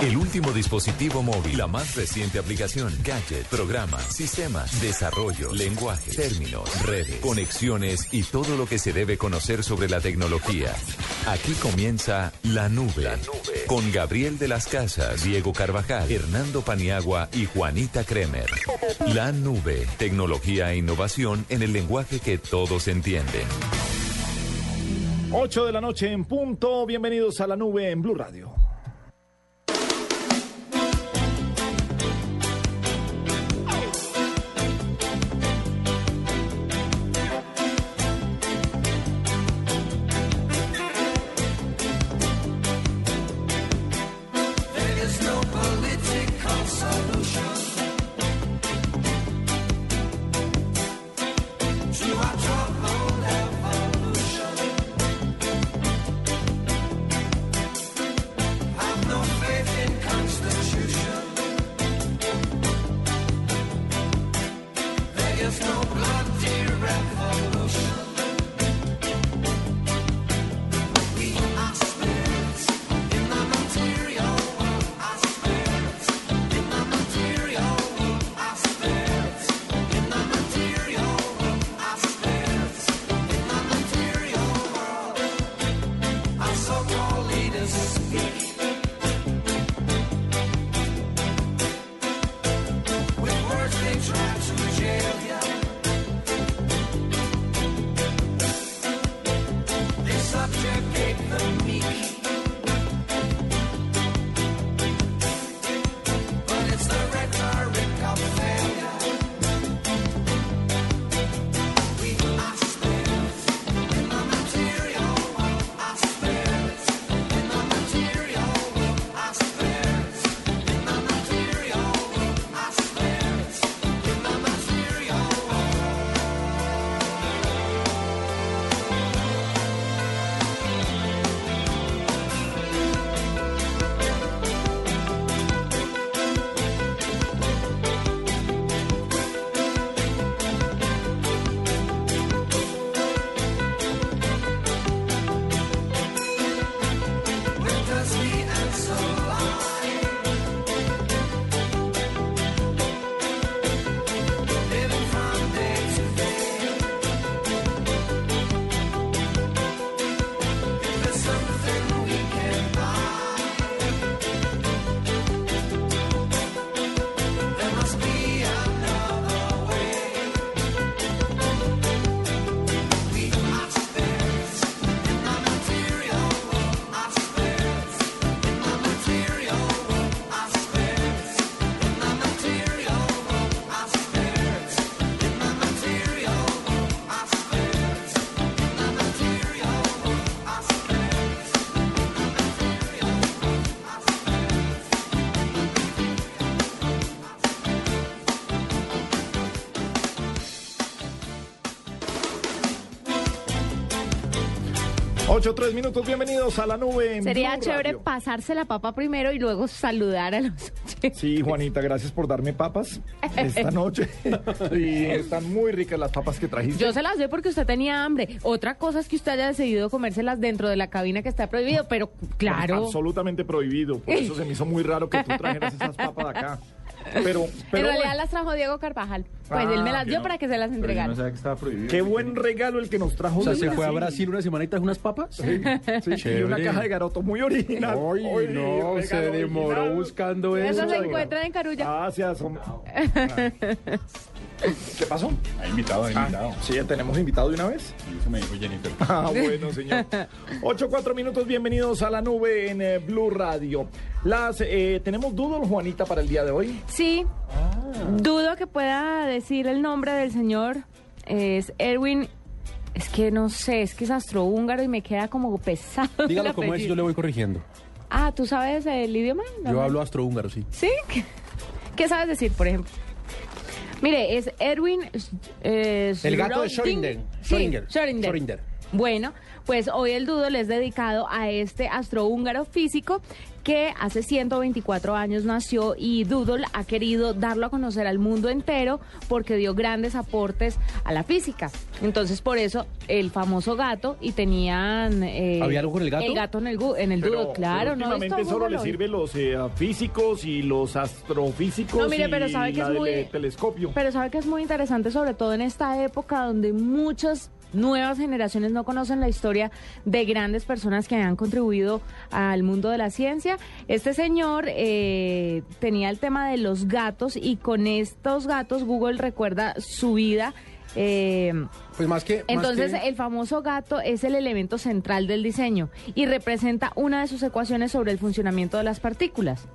El último dispositivo móvil, la más reciente aplicación, gadget, programas, sistemas, desarrollo, lenguaje, términos, redes, conexiones y todo lo que se debe conocer sobre la tecnología. Aquí comienza La Nube, la nube. con Gabriel de las Casas, Diego Carvajal, Hernando Paniagua y Juanita Kremer. La Nube, tecnología e innovación en el lenguaje que todos entienden. 8 de la noche en punto. Bienvenidos a La Nube en Blue Radio. Ocho, tres minutos, bienvenidos a la nube. en Sería Blue chévere Radio. pasarse la papa primero y luego saludar a los oyentes. Sí, Juanita, gracias por darme papas esta noche. Y están muy ricas las papas que trajiste. Yo se las doy porque usted tenía hambre. Otra cosa es que usted haya decidido comérselas dentro de la cabina que está prohibido, pero claro. Absolutamente prohibido. Por eso se me hizo muy raro que tú trajeras esas papas de acá. Pero, en pero realidad bueno, las trajo Diego Carvajal. Pues Ah, él me las dio no. para que se las entregara. que estaba prohibido. qué buen regalo el que nos trajo. O sea, se fue a Brasil una semana y trajo unas papas. Sí, sí, y una caja de garoto muy original. Ay, Oye, no, se demoró original. buscando Eso eso. se encuentra en Carulla. Gracias. hombre. ¿Qué pasó? Ha invitado, ha invitado. Sí, ya tenemos invitado de una vez. Eso me dijo Jennifer. Ah, bueno, señor. Ocho, cuatro minutos, bienvenidos a la nube en eh, Blue Radio. Las, eh, ¿Tenemos doodle, Juanita, para el día de hoy? Sí. Dudo que pueda decir el nombre del señor. Es Erwin. Es que no sé, es que es astrohúngaro y me queda como pesado. Dígalo como es, yo le voy corrigiendo. Ah, ¿tú sabes el idioma? Yo hablo astrohúngaro, sí. ¿Sí? ¿Qué sabes decir, por ejemplo? Mire, es Erwin... eh, El gato de Schrödinger. Schrödinger. Sí, Schrödinger. Schrödinger. Schrödinger. Bueno, pues hoy el doodle es dedicado a este astrohúngaro físico que hace 124 años nació y Doodle ha querido darlo a conocer al mundo entero porque dio grandes aportes a la física. Entonces, por eso, el famoso gato y tenían... eh, ¿Había algo con el gato? El gato en el, en el doodle, claro. pero ¿no? últimamente Esto, solo le sirve los eh, físicos y los astrofísicos No, mire, y pero sabe que la es del, muy- eh, telescopio. Pero sabe que es muy interesante, sobre todo en esta época donde muchas nuevas generaciones no conocen la historia de grandes personas que han contribuido al mundo de la ciencia. Este señor eh, tenía el tema de los gatos y con estos gatos Google recuerda su vida. eh, Pues más que. más entonces, que- el famoso gato es el elemento central del diseño y representa una de sus ecuaciones sobre el funcionamiento de las partículas.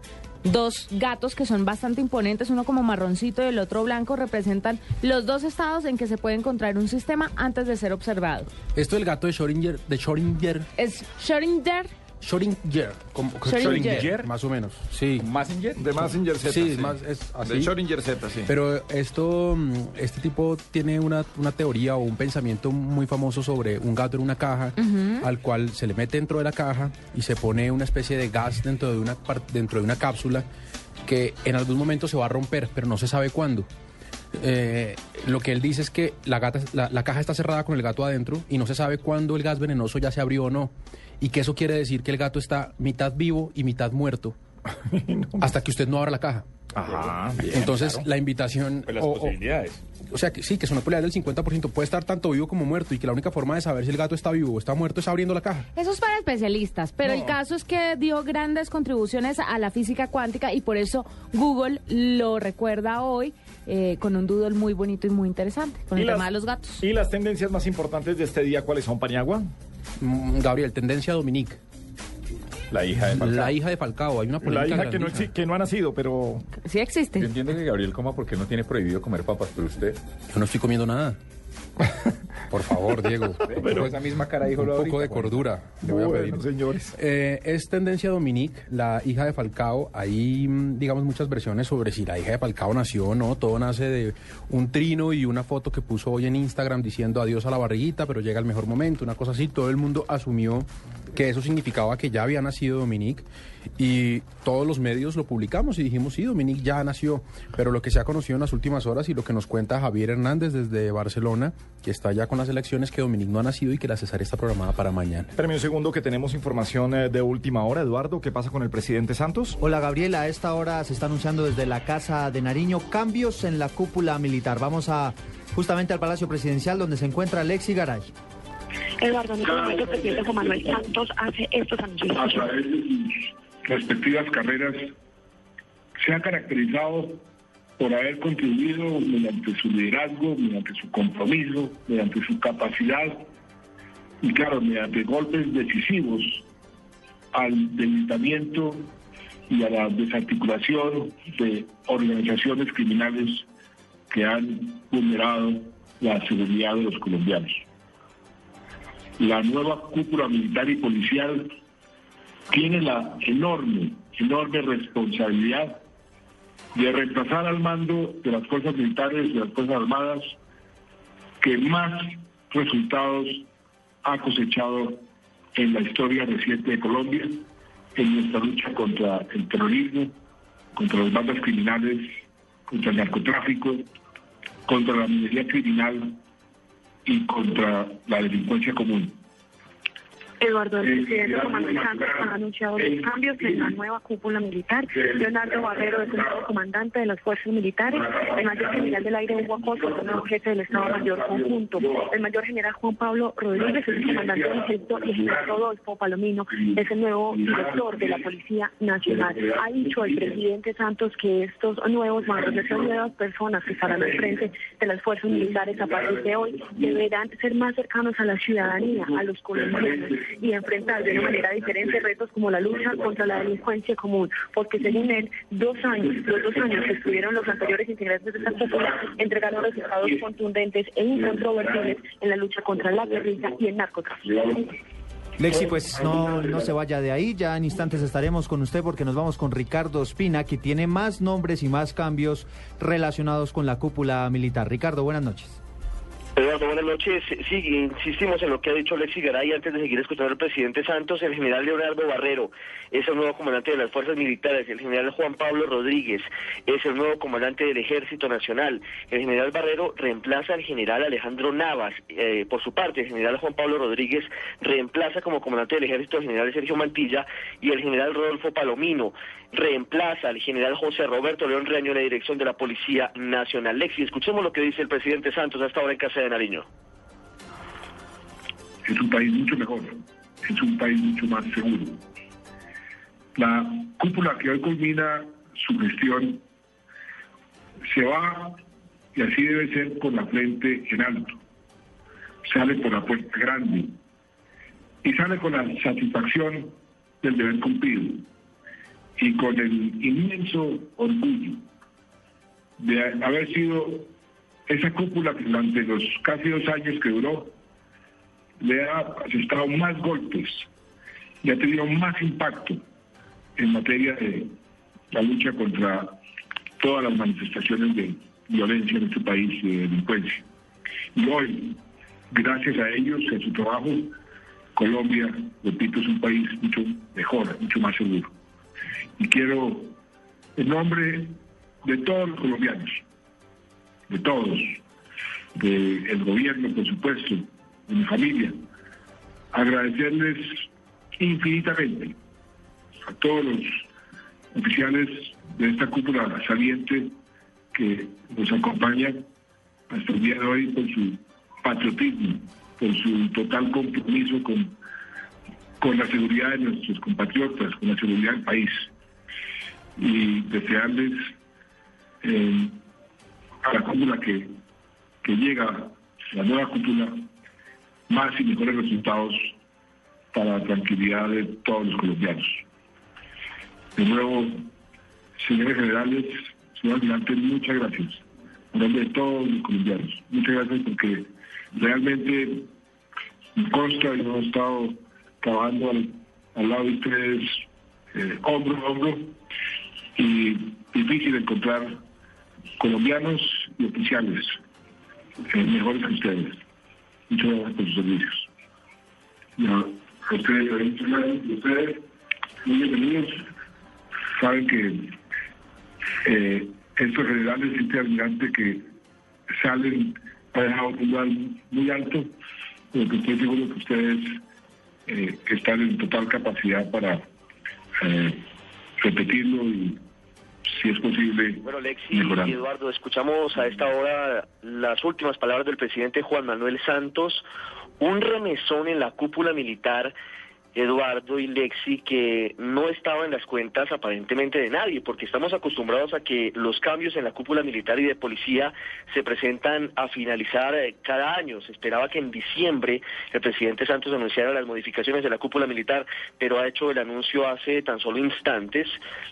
Dos gatos que son bastante imponentes, uno como marroncito y el otro blanco, representan los dos estados en que se puede encontrar un sistema antes de ser observado. Esto del gato de Schrödinger, de Schrödinger, Es Schrödinger, Schrödinger, como, Schrödinger. Más o menos, sí. Messenger. De Messenger Z. Sí, más es así. De Schrödinger Z, sí. Pero esto, mm, este tipo tiene una, una teoría o un pensamiento muy famoso sobre un gato en una caja, al cual se le mete dentro de la caja y se pone una especie de gas dentro de una, par- dentro de una cápsula que en algún momento se va a romper, pero no se sabe cuándo. Eh, lo que él dice es que la, gata, la, la caja está cerrada con el gato adentro y no se sabe cuándo el gas venenoso ya se abrió o no. Y que eso quiere decir que el gato está mitad vivo y mitad muerto hasta que usted no abra la caja. Ajá. bien, Entonces, claro. la invitación... Pues las o- posibilidades. o sea, que sí, que es una probabilidad del 50%. Puede estar tanto vivo como muerto y que la única forma de saber si el gato está vivo o está muerto es abriendo la caja. Eso es para especialistas, pero el caso es que dio grandes contribuciones a la física cuántica y por eso Google lo recuerda hoy eh, con un doodle muy bonito y muy interesante, con el las- tema de los gatos. ¿Y las tendencias más importantes de este día cuáles son, Paniagua? Mm, Gabriel, tendencia Dominique. La hija de Falcao. La hija de Falcao. Hay una La polémica hija que no, que no ha nacido, pero Sí existe. Yo entiendo que Gabriel coma porque no tiene prohibido comer papas, pero usted. Yo no estoy comiendo nada. Por favor, Diego. Pero esa misma cara dijo un poco ahorita, de cordura. voy a pedir. bueno, señores. Eh, es tendencia Dominique, la hija de Falcao. Hay, mm, digamos, muchas versiones sobre si la hija de Falcao nació o no. Todo nace de un trino y una foto que puso hoy en Instagram diciendo adiós a la barriguita, pero llega el mejor momento, una cosa así. Todo el mundo asumió que eso significaba que ya había nacido Dominique y todos los medios lo publicamos y dijimos, sí, Dominique ya nació. Pero lo que se ha conocido en las últimas horas y lo que nos cuenta Javier Hernández desde Barcelona, que está ya con las elecciones, que Dominique no ha nacido y que la cesárea está programada para mañana. Espérame un segundo que tenemos información eh, de última hora. Eduardo, ¿qué pasa con el presidente Santos? Hola Gabriela, a esta hora se está anunciando desde la Casa de Nariño cambios en la cúpula militar. Vamos a justamente al Palacio Presidencial donde se encuentra Alexi Garay. Eduardo, en este momento el presidente Juan Manuel Santos hace estos anuncios. a través de sus respectivas carreras, se ha caracterizado por haber contribuido mediante su liderazgo, mediante su compromiso, mediante su capacidad y, claro, mediante golpes decisivos al debilitamiento y a la desarticulación de organizaciones criminales que han vulnerado la seguridad de los colombianos. La nueva cúpula militar y policial tiene la enorme, enorme responsabilidad de reemplazar al mando de las fuerzas militares, de las fuerzas armadas, que más resultados ha cosechado en la historia reciente de Colombia, en nuestra lucha contra el terrorismo, contra las bandas criminales, contra el narcotráfico, contra la minería criminal y contra la delincuencia común. Eduardo, el presidente Manuel Santos ha anunciado los cambios en la nueva cúpula militar. Leonardo Barrero es el nuevo comandante de las fuerzas militares. El mayor general del aire, Hugo Acosta, es el nuevo jefe del Estado Mayor Conjunto. El mayor general Juan Pablo Rodríguez es el comandante del ejército y el general Rodolfo Palomino es el nuevo director de la Policía Nacional. Ha dicho el presidente Santos que estos nuevos mandos, estas nuevas personas que estarán al frente de las fuerzas militares a partir de hoy, deberán ser más cercanos a la ciudadanía, a los colombianos y enfrentar de una manera diferente retos como la lucha contra la delincuencia común, porque según él, dos años, los dos años que estuvieron los anteriores integrantes de esta cúpula entregaron resultados contundentes e incontrovertibles en la lucha contra la guerrilla y el narcotráfico. Lexi, pues no, no se vaya de ahí, ya en instantes estaremos con usted porque nos vamos con Ricardo Espina, que tiene más nombres y más cambios relacionados con la cúpula militar. Ricardo, buenas noches. Eduardo, buenas noches. Sí, insistimos en lo que ha dicho Lexi Garay antes de seguir escuchando al presidente Santos. El general Leonardo Barrero es el nuevo comandante de las fuerzas militares. El general Juan Pablo Rodríguez es el nuevo comandante del Ejército Nacional. El general Barrero reemplaza al general Alejandro Navas. Eh, por su parte, el general Juan Pablo Rodríguez reemplaza como comandante del Ejército al general Sergio Mantilla y el general Rodolfo Palomino reemplaza al general José Roberto León Reaño en la dirección de la Policía Nacional. Lexi, escuchemos lo que dice el presidente Santos hasta ahora en casa de Nariño. Es un país mucho mejor, es un país mucho más seguro. La cúpula que hoy culmina su gestión se va, y así debe ser, con la frente en alto. Sale por la puerta grande y sale con la satisfacción del deber cumplido y con el inmenso orgullo de haber sido esa cúpula que durante los casi dos años que duró le ha asestado más golpes y ha tenido más impacto en materia de la lucha contra todas las manifestaciones de violencia en este país y de delincuencia. Y hoy, gracias a ellos y a su trabajo, Colombia, repito, es un país mucho mejor, mucho más seguro. Y quiero, en nombre de todos los colombianos, de todos, del gobierno, por supuesto, de mi familia, agradecerles infinitamente a todos los oficiales de esta cúpula saliente que nos acompañan hasta el día de hoy por su patriotismo, por su total compromiso con, con la seguridad de nuestros compatriotas, con la seguridad del país. Y desearles eh, a la cúpula que, que llega, la nueva cúpula, más y mejores resultados para la tranquilidad de todos los colombianos. De nuevo, señores generales, señor almirante, muchas gracias. En nombre de todos los colombianos. Muchas gracias porque realmente me consta y hemos estado trabajando al, lado de ustedes eh, hombro a hombro y difícil encontrar colombianos y oficiales eh, mejores que ustedes. Muchas gracias por sus servicios. ustedes, ustedes, muy bienvenidos. Saben que eh, estos generales este almirante que salen ha dejado un lugar muy alto, pero que estoy seguro que ustedes eh, están en total capacidad para eh, repetirlo y si es posible. Bueno, Lexi y Eduardo, escuchamos a esta hora las últimas palabras del presidente Juan Manuel Santos, un remesón en la cúpula militar Eduardo y Lexi, que no estaba en las cuentas aparentemente de nadie, porque estamos acostumbrados a que los cambios en la cúpula militar y de policía se presentan a finalizar eh, cada año. Se esperaba que en diciembre el presidente Santos anunciara las modificaciones de la cúpula militar, pero ha hecho el anuncio hace tan solo instantes,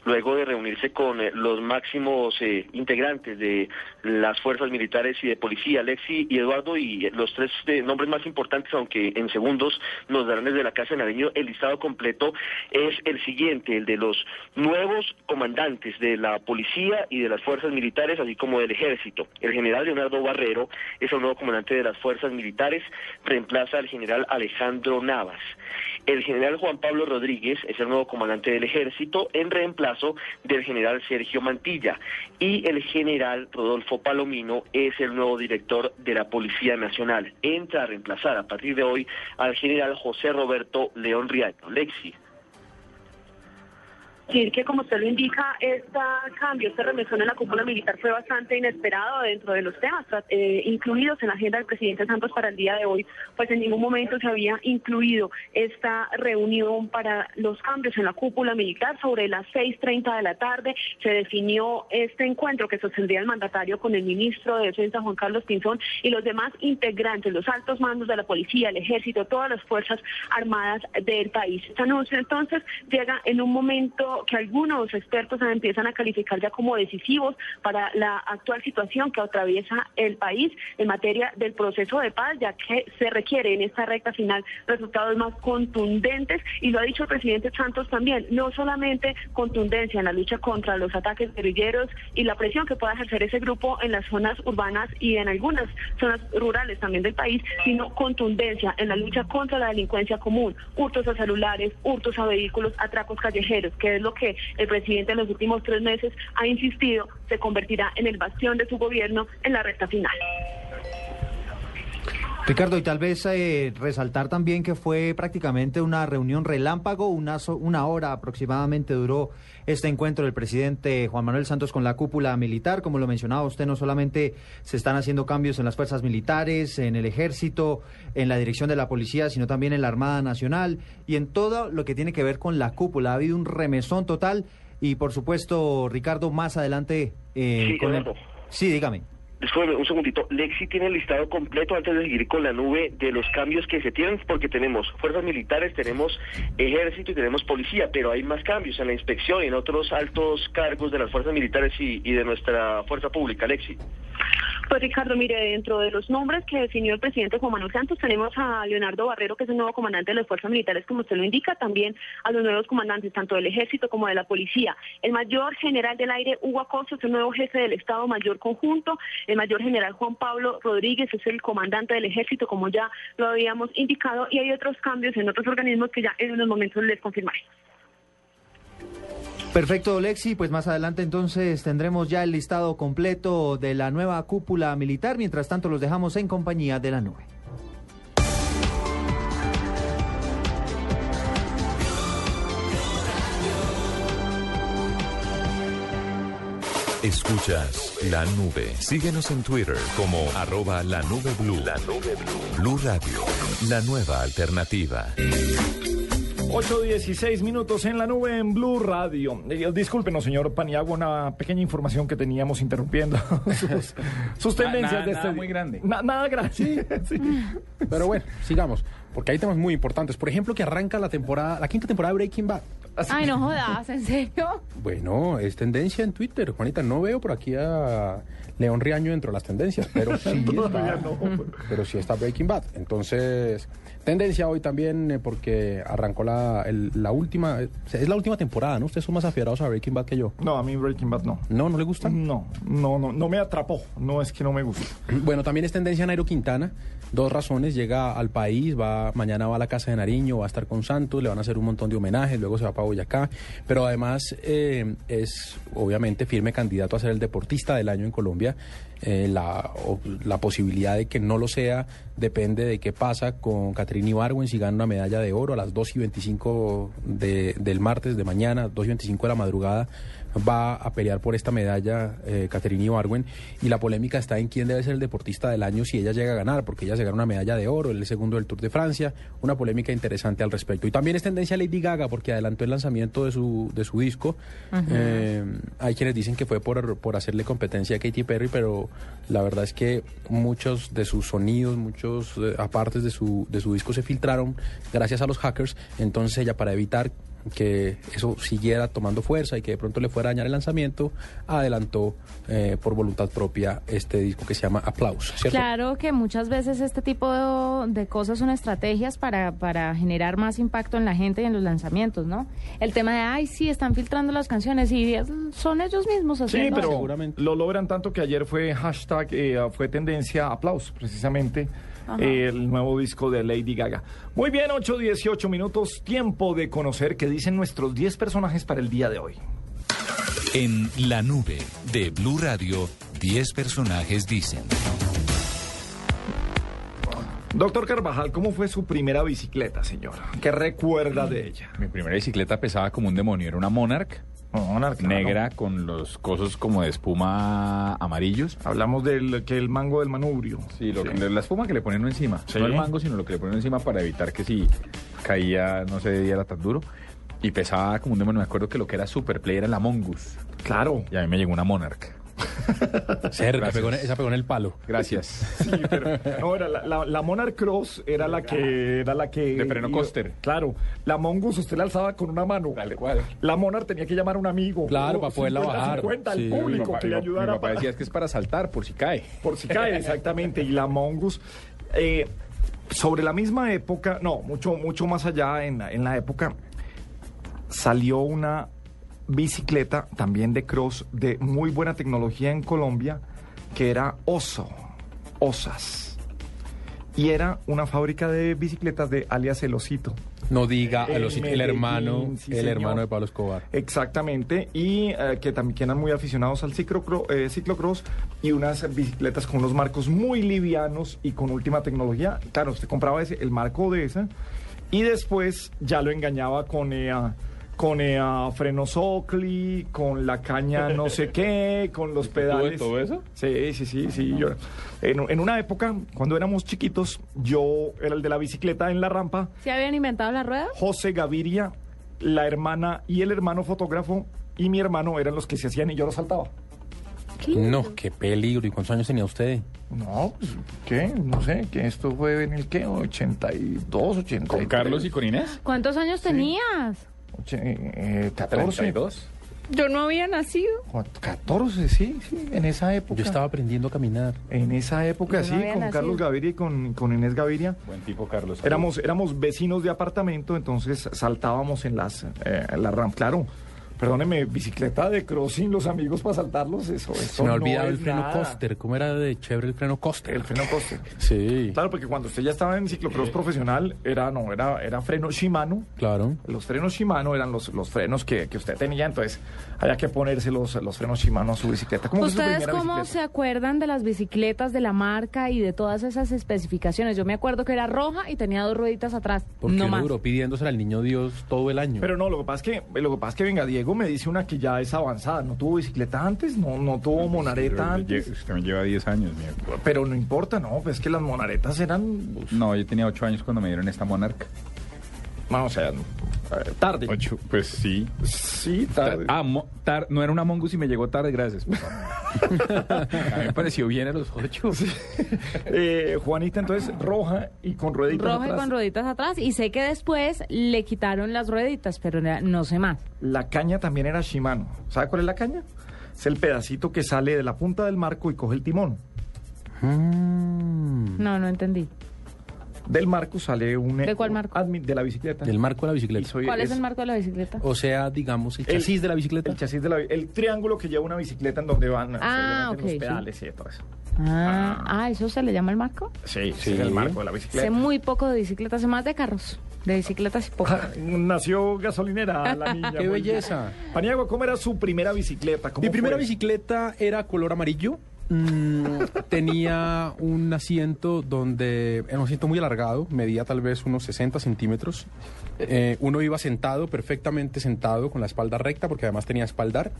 luego de reunirse con eh, los máximos eh, integrantes de las fuerzas militares y de policía, Lexi y Eduardo, y los tres nombres más importantes, aunque en segundos nos darán desde la Casa de Nariño el listado completo es el siguiente, el de los nuevos comandantes de la policía y de las fuerzas militares, así como del ejército. El general Leonardo Barrero es el nuevo comandante de las fuerzas militares, reemplaza al general Alejandro Navas. El general Juan Pablo Rodríguez es el nuevo comandante del ejército en reemplazo del general Sergio Mantilla y el general Rodolfo Palomino es el nuevo director de la Policía Nacional. Entra a reemplazar a partir de hoy al general José Roberto León Riaño. Lexi decir que, como usted lo indica, este cambio, este remesón en la cúpula militar fue bastante inesperado dentro de los temas eh, incluidos en la agenda del presidente Santos para el día de hoy, pues en ningún momento se había incluido esta reunión para los cambios en la cúpula militar. Sobre las 6.30 de la tarde se definió este encuentro que sostendría el mandatario con el ministro de Defensa, Juan Carlos Pinzón, y los demás integrantes, los altos mandos de la policía, el ejército, todas las fuerzas armadas del país. Este anuncio entonces llega en un momento que algunos expertos empiezan a calificar ya como decisivos para la actual situación que atraviesa el país en materia del proceso de paz, ya que se requiere en esta recta final resultados más contundentes. Y lo ha dicho el presidente Santos también, no solamente contundencia en la lucha contra los ataques guerrilleros y la presión que pueda ejercer ese grupo en las zonas urbanas y en algunas zonas rurales también del país, sino contundencia en la lucha contra la delincuencia común, hurtos a celulares, hurtos a vehículos, atracos callejeros, que es lo que el presidente en los últimos tres meses ha insistido se convertirá en el bastión de su gobierno en la recta final. Ricardo, y tal vez eh, resaltar también que fue prácticamente una reunión relámpago, una, so- una hora aproximadamente duró este encuentro del presidente Juan Manuel Santos con la cúpula militar. Como lo mencionaba usted, no solamente se están haciendo cambios en las fuerzas militares, en el ejército, en la dirección de la policía, sino también en la Armada Nacional y en todo lo que tiene que ver con la cúpula. Ha habido un remesón total y, por supuesto, Ricardo, más adelante... eh, Sí, con el- Eduardo. Sí, dígame. Discúlpeme un segundito. Lexi tiene el listado completo antes de seguir con la nube de los cambios que se tienen, porque tenemos fuerzas militares, tenemos ejército y tenemos policía, pero hay más cambios en la inspección y en otros altos cargos de las fuerzas militares y de nuestra fuerza pública. Lexi. Pues Ricardo, mire, dentro de los nombres que definió el presidente Juan Manuel Santos tenemos a Leonardo Barrero, que es el nuevo comandante de las fuerzas militares, como usted lo indica, también a los nuevos comandantes, tanto del ejército como de la policía. El mayor general del aire, Hugo Acosta, es el nuevo jefe del Estado Mayor Conjunto. El mayor general Juan Pablo Rodríguez es el comandante del ejército, como ya lo habíamos indicado, y hay otros cambios en otros organismos que ya en unos momentos les confirmaré. Perfecto, Lexi. Pues más adelante entonces tendremos ya el listado completo de la nueva cúpula militar. Mientras tanto, los dejamos en compañía de la nube. Escuchas la nube. Síguenos en Twitter como arroba la nube blue. La nube blue. Blue Radio, la nueva alternativa. 8.16 minutos en la nube en Blue Radio. Eh, discúlpenos, señor Paniagua, una pequeña información que teníamos interrumpiendo sus, sus Na- tendencias de este nada muy grande. Na- nada grande. Sí. Pero bueno, sigamos, porque hay temas muy importantes. Por ejemplo, que arranca la temporada, la quinta temporada de Breaking Bad. Ay, no jodas, ¿en serio? Bueno, es tendencia en Twitter, Juanita. No veo por aquí a León Riaño dentro de las tendencias, pero sí está, no. pero sí está Breaking Bad. Entonces, tendencia hoy también eh, porque arrancó la, el- la última, eh, es la última temporada, ¿no? Ustedes son más afierados a Breaking Bad que yo. No, a mí Breaking Bad no. ¿No? ¿No le gusta? No, no, no, no me atrapó. No es que no me guste. Bueno, también es tendencia Nairo Quintana. Dos razones. Llega al país, va mañana va a la casa de Nariño, va a estar con Santos, le van a hacer un montón de homenajes, luego se va para Boyacá. Pero además eh, es obviamente firme candidato a ser el deportista del año en Colombia. Eh, la, o- la posibilidad de que no lo sea depende de qué pasa con Catherine Ibargüen si gana una medalla de oro a las 2 y 25 de- del martes de mañana, 2 y 25 de la madrugada va a pelear por esta medalla eh, Caterina Ibargüen y la polémica está en quién debe ser el deportista del año si ella llega a ganar, porque ella se gana una medalla de oro, el segundo del Tour de Francia, una polémica interesante al respecto. Y también es tendencia Lady Gaga porque adelantó el lanzamiento de su, de su disco. Eh, hay quienes dicen que fue por, por hacerle competencia a Katy Perry, pero la verdad es que muchos de sus sonidos, muchos eh, apartes de su, de su disco se filtraron gracias a los hackers, entonces ella para evitar que eso siguiera tomando fuerza y que de pronto le fuera a dañar el lanzamiento, adelantó eh, por voluntad propia este disco que se llama Aplausos. ¿cierto? Claro que muchas veces este tipo de, de cosas son estrategias para, para generar más impacto en la gente y en los lanzamientos, ¿no? El tema de, ay, sí, están filtrando las canciones y son ellos mismos Sí, haciendo. pero lo logran tanto que ayer fue hashtag, eh, fue tendencia aplausos, precisamente. Ajá. eh, el nuevo disco de Lady Gaga. Muy bien, 8, 18 minutos, tiempo de conocer qué dicen nuestros 10 personajes para el día de hoy. En la nube de Blue Radio, 10 personajes dicen. Doctor Carvajal, ¿cómo fue su primera bicicleta, señor? ¿Qué recuerda de ella? Mi primera bicicleta pesaba como un demonio, era una Monarch. Negra con los cosos como de espuma amarillos. Hablamos del que el mango del manubrio. Sí, lo que- la espuma que le ponen encima. Sí. No el mango, sino lo que le ponen encima para evitar que si caía no se diera tan duro. Y pesaba como un demonio. Me acuerdo que lo que era super play era la Mongoose. Claro. Y a mí me llegó una Monarch. Cerca, pegó en- esa pegó en el palo. Gracias. Sí, pero no, era la, la, la Monarch Cross era la que era la que De freno coaster. Claro, la Mongoose usted la alzaba con una mano. La Monarch tenía que llamar a un amigo. Claro, para poderla 50, bajar. 50, Sí. el Mi público papá- que le ayudara Mi papá para- decía es que es para saltar por si cae. por si cae, exactamente. Y la Mongoose. eh, sobre la misma época, no, mucho, mucho más allá en, en la época, salió una bicicleta también de cross de muy buena tecnología en Colombia, que era Oso, Osas. Y era una fábrica de bicicletas de alias El Osito. No diga el Medellín, hermano, sí, el señor. hermano de Pablo Escobar. Exactamente, y eh, que también eran muy aficionados al ciclocro- eh, ciclocross y unas bicicletas con unos marcos muy livianos y con última tecnología. Claro, usted compraba ese, el marco de esa y después ya lo engañaba con eh, con eh, frenos Oakley, con la caña no sé qué, con los pedales. todo eso? Sí, sí, sí, sí. Yo, en, en una época, cuando éramos chiquitos, yo era el de la bicicleta en la rampa. ¿Se habían inventado la rueda? José Gaviria, la hermana y el hermano fotógrafo y mi hermano eran los que se hacían y yo los saltaba. No, qué peligro. ¿Y cuántos años tenía usted? No, pues, ¿qué? No sé, que esto fue en el qué, 82, 83. ¿Con Carlos y con Inés? ¿Cuántos años tenías? Eh, 14. 32. Yo no había nacido. 14, sí, sí, en esa época. Yo estaba aprendiendo a caminar. En esa época, no sí, con nacido. Carlos Gaviria y con, con Inés Gaviria. Buen tipo, Carlos. Éramos, éramos vecinos de apartamento, entonces saltábamos en las eh, en la rampa. Claro, perdóneme, bicicleta de crossing, los amigos para saltarlos, eso, eso Se me ha no olvidado es el freno nada. coaster. ¿Cómo era de chévere el freno coaster? El freno coaster. Sí, Claro, porque cuando usted ya estaba en ciclocross profesional, era no, era, era freno Shimano. claro. Los frenos Shimano eran los, los frenos que, que usted tenía, entonces había que ponerse los, los frenos Shimano a su bicicleta. ¿Cómo su ¿Ustedes cómo bicicleta? se acuerdan de las bicicletas, de la marca y de todas esas especificaciones? Yo me acuerdo que era roja y tenía dos rueditas atrás. Porque no más. duró pidiéndosela al niño Dios todo el año. Pero no, lo que pasa es que, lo que pasa es que venga, Diego me dice una que ya es avanzada. ¿No tuvo bicicleta antes? ¿No, no tuvo monareta antes? Usted me lleva 10 años, mi Pero no importa, ¿no? Pues es que las monaretas eran... pues, No, yo tenía 8 años cuando me dieron esta Monarch. No, o sea, eh, tarde. Ocho, pues sí. Sí, tarde. Ah, mo- tar- no era una Mongoose y me llegó tarde, gracias. papá. a mí me pareció bien a los 8. Eh, Juanita, entonces, roja y con rueditas Roja y atrás. con rueditas atrás. Y sé que después le quitaron las rueditas, pero no sé más. La caña también era Shimano. ¿Sabe cuál es la caña? Es el pedacito que sale de la punta del marco y coge el timón. Mm. No, no entendí. Del marco sale un... ¿De cuál marco? de la bicicleta. Del marco de la bicicleta. soy- ¿Cuál es el marco de la bicicleta? O sea, digamos, el El- chasis de la bicicleta. El chasis de la... El triángulo que lleva una bicicleta en donde van Ah, los sí. pedales y todo eso. Ah, ah, ¿eso se le llama el marco? Sí, Sí. es el marco de la bicicleta. Sé muy poco de bicicletas, sé más de carros. De bicicletas y poco. Ah, Nació gasolinera la niña. ¡Qué belleza! Paniagua, ¿cómo era su primera bicicleta? ¿Cómo Mi primera fue? bicicleta era color amarillo. Mm, tenía un asiento donde era un asiento muy alargado, medía tal vez unos 60 centímetros. Eh, uno iba sentado, perfectamente sentado, con la espalda recta, porque además tenía espaldar.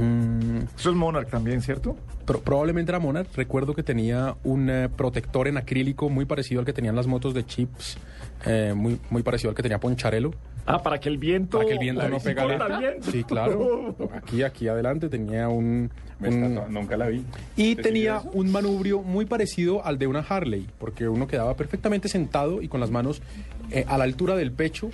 Mm, Eso es Monarch también, ¿cierto? pro- probablemente era Monarch. Recuerdo que tenía un eh, protector en acrílico muy parecido al que tenían las motos de chips, eh, muy, muy parecido al que tenía Poncharelo. Ah, para que el viento... Para que el viento no pegara. Sí, claro. Aquí, aquí adelante tenía un... un- nunca la vi. y ¿Te tenía un manubrio muy parecido al de una Harley, porque uno quedaba perfectamente sentado y con las manos eh, a la altura del pecho,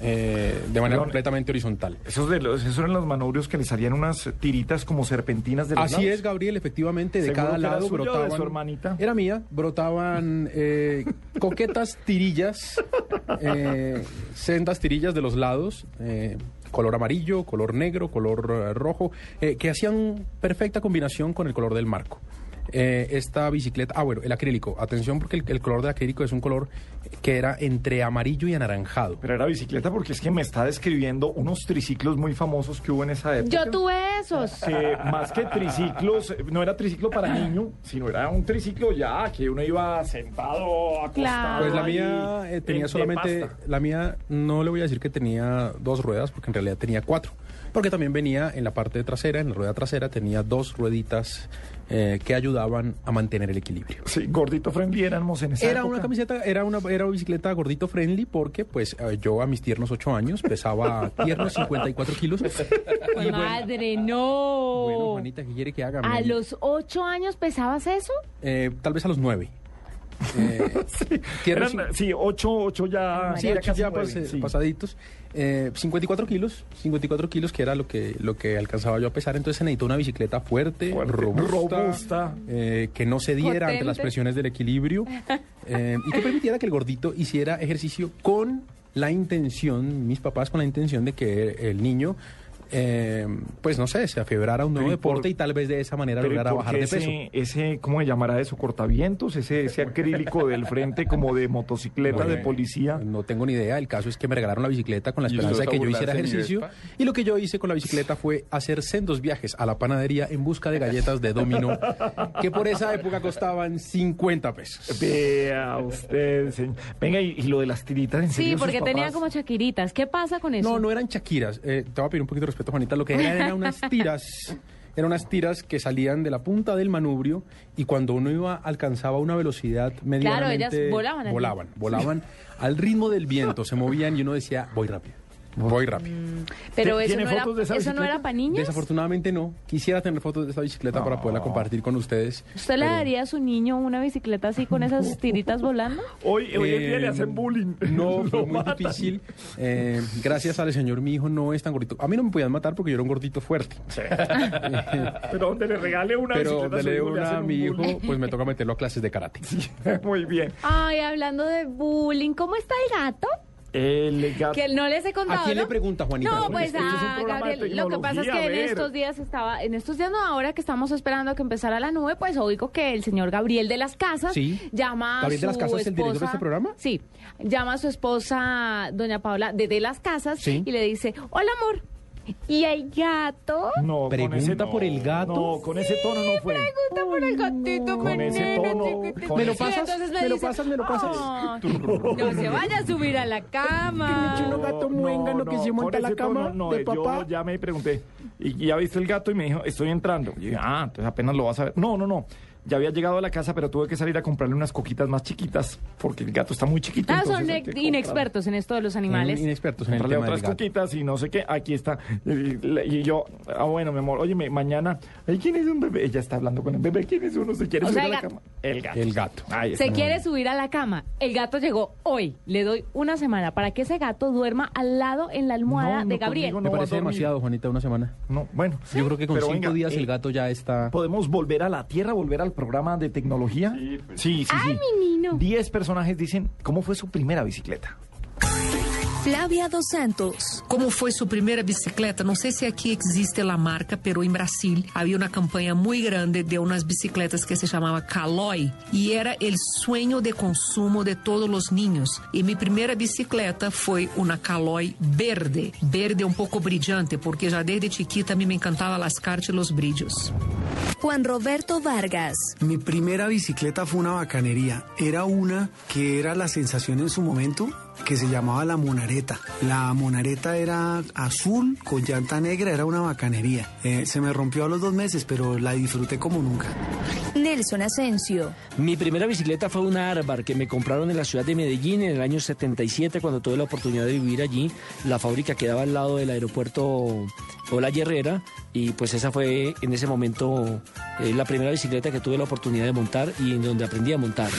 eh, de manera completamente horizontal. Esos, de los, esos eran los manubrios que le salían unas tiritas como serpentinas de los Así lados. es, Gabriel, efectivamente, de ¿Seguro cada era lado de brotaban. su hermanita? Era mía, brotaban eh, coquetas tirillas, eh, sendas tirillas de los lados, eh, color amarillo, color negro, color eh, rojo, eh, que hacían perfecta combinación con el color del marco. Eh, esta bicicleta, ah bueno, el acrílico, atención porque el, el color del acrílico es un color que era entre amarillo y anaranjado. Pero era bicicleta porque es que me está describiendo unos triciclos muy famosos que hubo en esa época. Yo tuve esos. que más que triciclos, no era triciclo para niño, sino era un triciclo ya que uno iba sentado, acostado. Claro. Pues la mía eh, en- tenía solamente, pasta. la mía no le voy a decir que tenía dos ruedas porque en realidad tenía cuatro. porque también venía en la parte trasera, en la rueda trasera, tenía dos rueditas eh, que ayudaban a mantener el equilibrio. Sí, gordito friendly éramos en esa Era época. una camiseta, era una, era una bicicleta gordito friendly porque pues eh, yo a mis tiernos 8 años pesaba tiernos 54 kilos. Madre, no. Bueno, Juanita, ¿qué quiere que haga? ¿A los ocho años pesabas eso? Eh, tal vez a los 9. Eh, tiernos Eran, sí, ocho, ocho ya, Sí, ya ocho casi ya nueve, pas- sí. pasaditos. Eh, 54 kilos, 54 kilos, que era lo que, lo que alcanzaba yo a pesar. Entonces se necesitó una bicicleta fuerte, robusta, robusta. eh, que no cediera ante las Potente. presiones del equilibrio eh, y que permitiera que el gordito hiciera ejercicio con la intención, mis papás con la intención de que el niño... eh, pues no sé, se afebrara a un nuevo Pero ¿y por- deporte y tal vez de esa manera Pero ¿y lograra bajar de peso. ese, ese, ¿cómo se llamará eso? ¿Cortavientos? Ese, ese acrílico del frente como de motocicleta de policía. No tengo ni idea. El caso es que me regalaron la bicicleta con la ¿Y esperanza de que yo hiciera ejercicio. Y lo que yo hice con la bicicleta fue hacer sendos viajes a la panadería en busca de galletas de domino, que por esa época costaban 50 pesos. Vea usted, señor. Venga, y, y lo de las tiritas, ¿en serio Sí, porque tenía papás? como chaquiritas. ¿Qué pasa con eso? No, no eran chaquiras. Eh, te voy a pedir un poquito de respeto, Juanita. Lo que eran eran unas tiras. Eran unas tiras que salían de la punta del manubrio y cuando uno iba alcanzaba una velocidad medianamente... ellas volaban. Volaban, volaban al ritmo del viento, se movían y uno decía, voy rápido, voy rápido. Pero eso ¿Tiene no, era, fotos de esa eso no era para niños. Desafortunadamente no. Quisiera tener fotos de esta bicicleta para poderla compartir con ustedes. ¿Usted le daría a su niño una bicicleta así con esas tiritas volando? Hoy, hoy en día Eh, le hacen bullying. No, fue muy matan. difícil. Eh, gracias al señor, mi hijo no es tan gordito. A mí no me podían matar porque yo era un gordito fuerte. Pero donde le regale una Pero bicicleta, seguro le una a un mi hijo, bullying. pues me toca meterlo a clases de karate. Muy bien. Ay, hablando de bullying, ¿cómo está el gato? El gato. Que no les he contado. ¿A quién ¿no? le pregunta, Juanita? No, pues este es un a Gabriel. Lo que pasa es que en estos días estaba, en estos días no, ahora que estamos esperando a que empezara la nube, pues oigo que el señor Gabriel de las Casas Sí. llama a ¿Gabriel de las su Casas es el director de esposa- este programa? Sí, llama a su esposa, doña Paula, de de las Casas, Sí. y le dice, hola amor, ¿y el gato? No, Pregunta ese- por el gato. No, con ese tono no fue. Pregunta por el gatito, Con ese tono, chiquitito. con ¿Me lo pasas? entonces ¿Me lo dice, pasas? ¿Me lo pasas? "Ay, no se vaya a subir a la cama. chulo gato muéngano que se monta con la cama tono no, de eh, papá. Yo ya me pregunté, ¿y ya viste el gato? Y me dijo, estoy entrando. Y dije, ah, entonces apenas lo vas a ver. No, no, no. Ya había llegado a la casa, pero tuve que salir a comprarle unas coquitas más chiquitas, porque el gato está muy chiquito. Ah, son inexpertos en esto de los animales. Inexpertos en el comprarle tema del otras gato. coquitas y no sé qué. Aquí está. Y, yo, ah, bueno, mi amor, oye, mañana, ay, ¿quién es un bebé? Ella está hablando con el bebé. ¿Quién es uno? ¿Se quiere O subir sea, a el la gato. cama? El gato. El gato. Ahí está. Se quiere subir a la cama. El gato llegó hoy. Le doy una semana para que ese gato duerma al lado en la almohada No, no, de Gabriel. conmigo Me no va a parece dormir. demasiado, Juanita, una semana. No, bueno. Yo creo que con Pero cinco venga, días eh, el gato ya está... ¿Podemos volver a la Tierra, volver al programa de tecnología? Sí, sí, sí. Ay, mi niño. Diez personajes dicen cómo fue su primera bicicleta. Flávia dos Santos. Como foi sua primeira bicicleta? Não sei se aqui existe a marca, pero em Brasil havia uma campanha muito grande de umas bicicletas que se chamava Caloi e era o sonho de consumo de todos os niños. E minha primeira bicicleta foi uma Caloi verde, verde um pouco brilhante, porque já desde chiquita a mim me encantava lascar-te os brilhos. Juan Roberto Vargas. Mi primera bicicleta fue una bacanería. Era una que era la sensación en su momento, que se llamaba la Monareta. La Monareta era azul con llanta negra, era una bacanería. Eh, se me rompió a los dos meses, pero la disfruté como nunca. Nelson Asensio. Mi primera bicicleta fue una Arbar que me compraron en la ciudad de Medellín en el año 77 cuando tuve la oportunidad de vivir allí. La fábrica quedaba al lado del aeropuerto Ola Herrera y pues esa fue en ese momento eh, la primera bicicleta que tuve la oportunidad de montar y en donde aprendí a montar.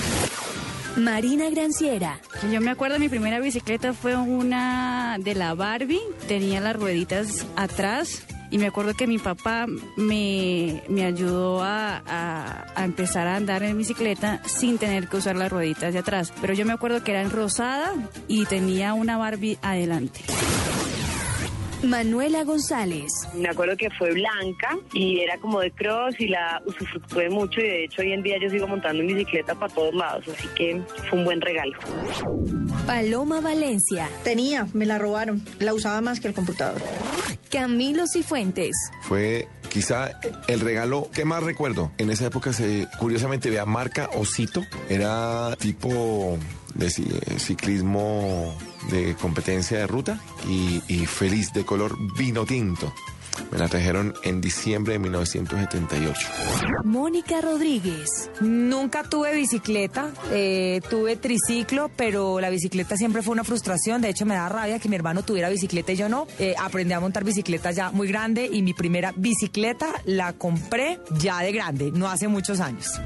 Marina Granciera. Yo me acuerdo, mi primera bicicleta fue una de la Barbie, tenía las rueditas atrás y me acuerdo que mi papá me, me ayudó a, a- a empezar a andar en bicicleta sin tener que usar las rueditas de atrás. Pero yo me acuerdo que era en rosada y tenía una Barbie adelante. Manuela González. Me acuerdo que fue blanca y era como de cross y la usufructué mucho y de hecho hoy en día yo sigo montando en bicicleta para todos lados, así que fue un buen regalo. Paloma Valencia. Tenía, me la robaron. La usaba más que el computador. Camilo Cifuentes. Fue quizá el regalo que más recuerdo. En esa época se curiosamente veía marca Osito. Era tipo de ci- ciclismo de competencia de ruta y, y feliz de color vino tinto. Me la trajeron en diciembre de 1978. Mónica Rodríguez. Nunca tuve bicicleta, eh, tuve triciclo, pero la bicicleta siempre fue una frustración. De hecho, me da rabia que mi hermano tuviera bicicleta y yo no. Eh, aprendí a montar bicicleta ya muy grande y mi primera bicicleta la compré ya de grande, no hace muchos años.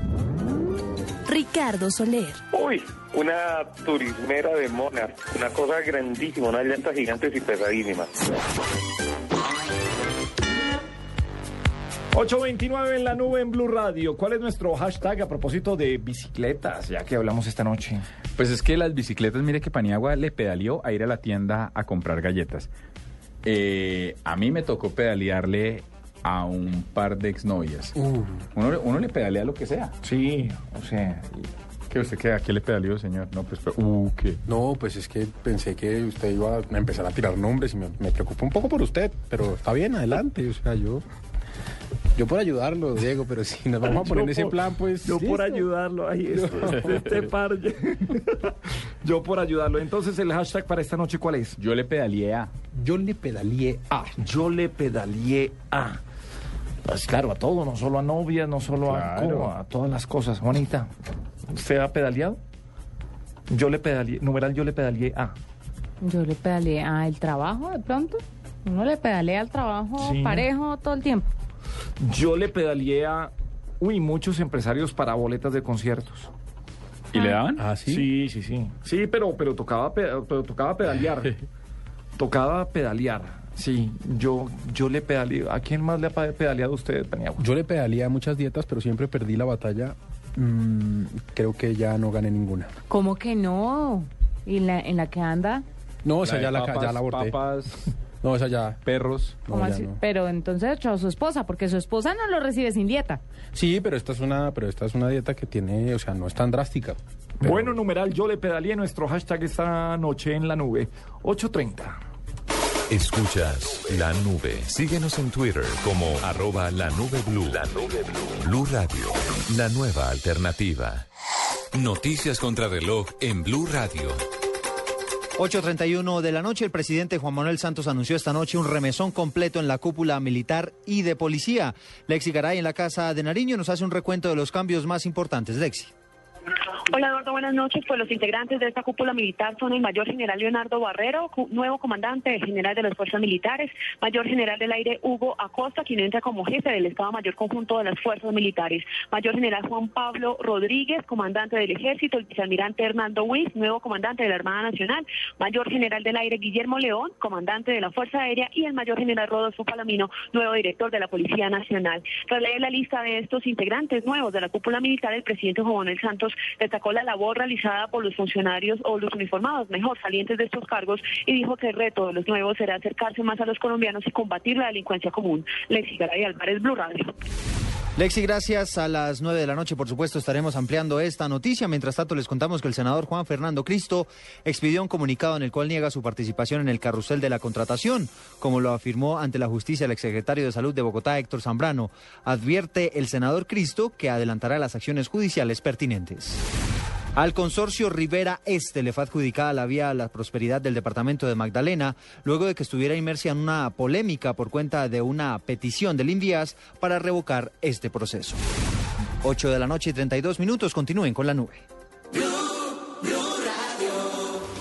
Ricardo Soler. Uy, una turismera de Monarch, una cosa grandísima, unas llantas gigantes y pesadísimas. 829 en la nube en Blue Radio. ¿Cuál es nuestro hashtag a propósito de bicicletas, ya que hablamos esta noche? Pues es que las bicicletas, mire que Paniagua le pedaleó a ir a la tienda a comprar galletas. Eh, a mí me tocó pedalearle a un par de exnovias. Uh. Uno, uno le pedalea lo que sea. Sí, o sea... ¿Qué usted qué? ¿A qué le pedaleó, señor? No, pues, uh, ¿qué? No, pues es que pensé que usted iba a empezar a tirar nombres y me, me preocupó un poco por usted, pero está bien, adelante. O sea, yo... Yo por ayudarlo, Diego, pero si nos vamos a poner en ese por- plan, pues... Yo por ayudarlo, ahí este- este par. Yo por ayudarlo. Entonces, ¿el hashtag para esta noche cuál es? Yo le pedaleé a. Yo le pedaleé a. Yo le pedaleé a. Pues claro, a todo, no solo a novias, no solo a, a todas las cosas. Juanita, ¿usted ha pedaleado? Yo le pedaleé, numeral yo le pedaleé a. Yo le pedaleé al trabajo de pronto. Uno le pedalea al trabajo Sí. parejo todo el tiempo. Yo le pedaleé a, uy, muchos empresarios para boletas de conciertos. ¿Y le daban? Ah, sí. Sí, sí, sí. Sí, pero, pero, tocaba, pe- pero tocaba pedalear. tocaba pedalear. Sí, yo, yo le pedaleé. ¿A quién más le ha pedaleado usted, Paniagua? Yo le pedaleé a muchas dietas, pero siempre perdí la batalla. Mm, creo que ya no gané ninguna. ¿Cómo que no? ¿Y la, en la que anda? No, esa La ya de la, papas, ya la aborté. papas, No, esa ya. perros. No, ¿Cómo ya así? no. Pero entonces echó a su esposa, porque su esposa no lo recibe sin dieta. Sí, pero esta es una, pero esta es una dieta que tiene, o sea, no es tan drástica. Pero- Bueno, numeral, yo le pedaleé nuestro hashtag esta noche en la nube. 830. Escuchas la nube. Síguenos en Twitter como arroba la nube blue. La nube blue. Blue Radio, la nueva alternativa. Noticias contra reloj en Blue Radio. 8.31 de la noche, el presidente Juan Manuel Santos anunció esta noche un remesón completo en la cúpula militar y de policía. Lexi Garay en la Casa de Nariño nos hace un recuento de los cambios más importantes. Lexi. Hola Eduardo, buenas noches. Pues los integrantes de esta cúpula militar son el mayor general Leonardo Barrero, nuevo comandante general de las fuerzas militares, mayor general del aire Hugo Acosta, quien entra como jefe del Estado Mayor Conjunto de las fuerzas militares, mayor general Juan Pablo Rodríguez, comandante del ejército, el vicealmirante Hernando Wiss, nuevo comandante de la Armada Nacional, mayor general del aire Guillermo León, comandante de la Fuerza Aérea y el mayor general Rodolfo Palamino, nuevo director de la Policía Nacional. Tras leer la lista de estos integrantes nuevos de la cúpula militar, el presidente Juan Manuel Santos destacó la labor realizada por los funcionarios o los uniformados, mejor, salientes de estos cargos, y dijo que el reto de los nuevos será acercarse más a los colombianos y combatir la delincuencia común. Lexi Garay Álvarez, Blue Radio. Lexi, gracias. A las 9 de la noche, por supuesto, estaremos ampliando esta noticia. Mientras tanto, les contamos que el senador Juan Fernando Cristo expidió un comunicado en el cual niega su participación en el carrusel de la contratación, como lo afirmó ante la justicia el exsecretario de Salud de Bogotá, Héctor Zambrano. Advierte el senador Cristo que adelantará las acciones judiciales pertinentes. Al consorcio Rivera Este le fue adjudicada la vía a la prosperidad del departamento de Magdalena, luego de que estuviera inmersa en una polémica por cuenta de una petición del Invías para revocar este proceso. 8 de la noche y 32 minutos, continúen con la nube.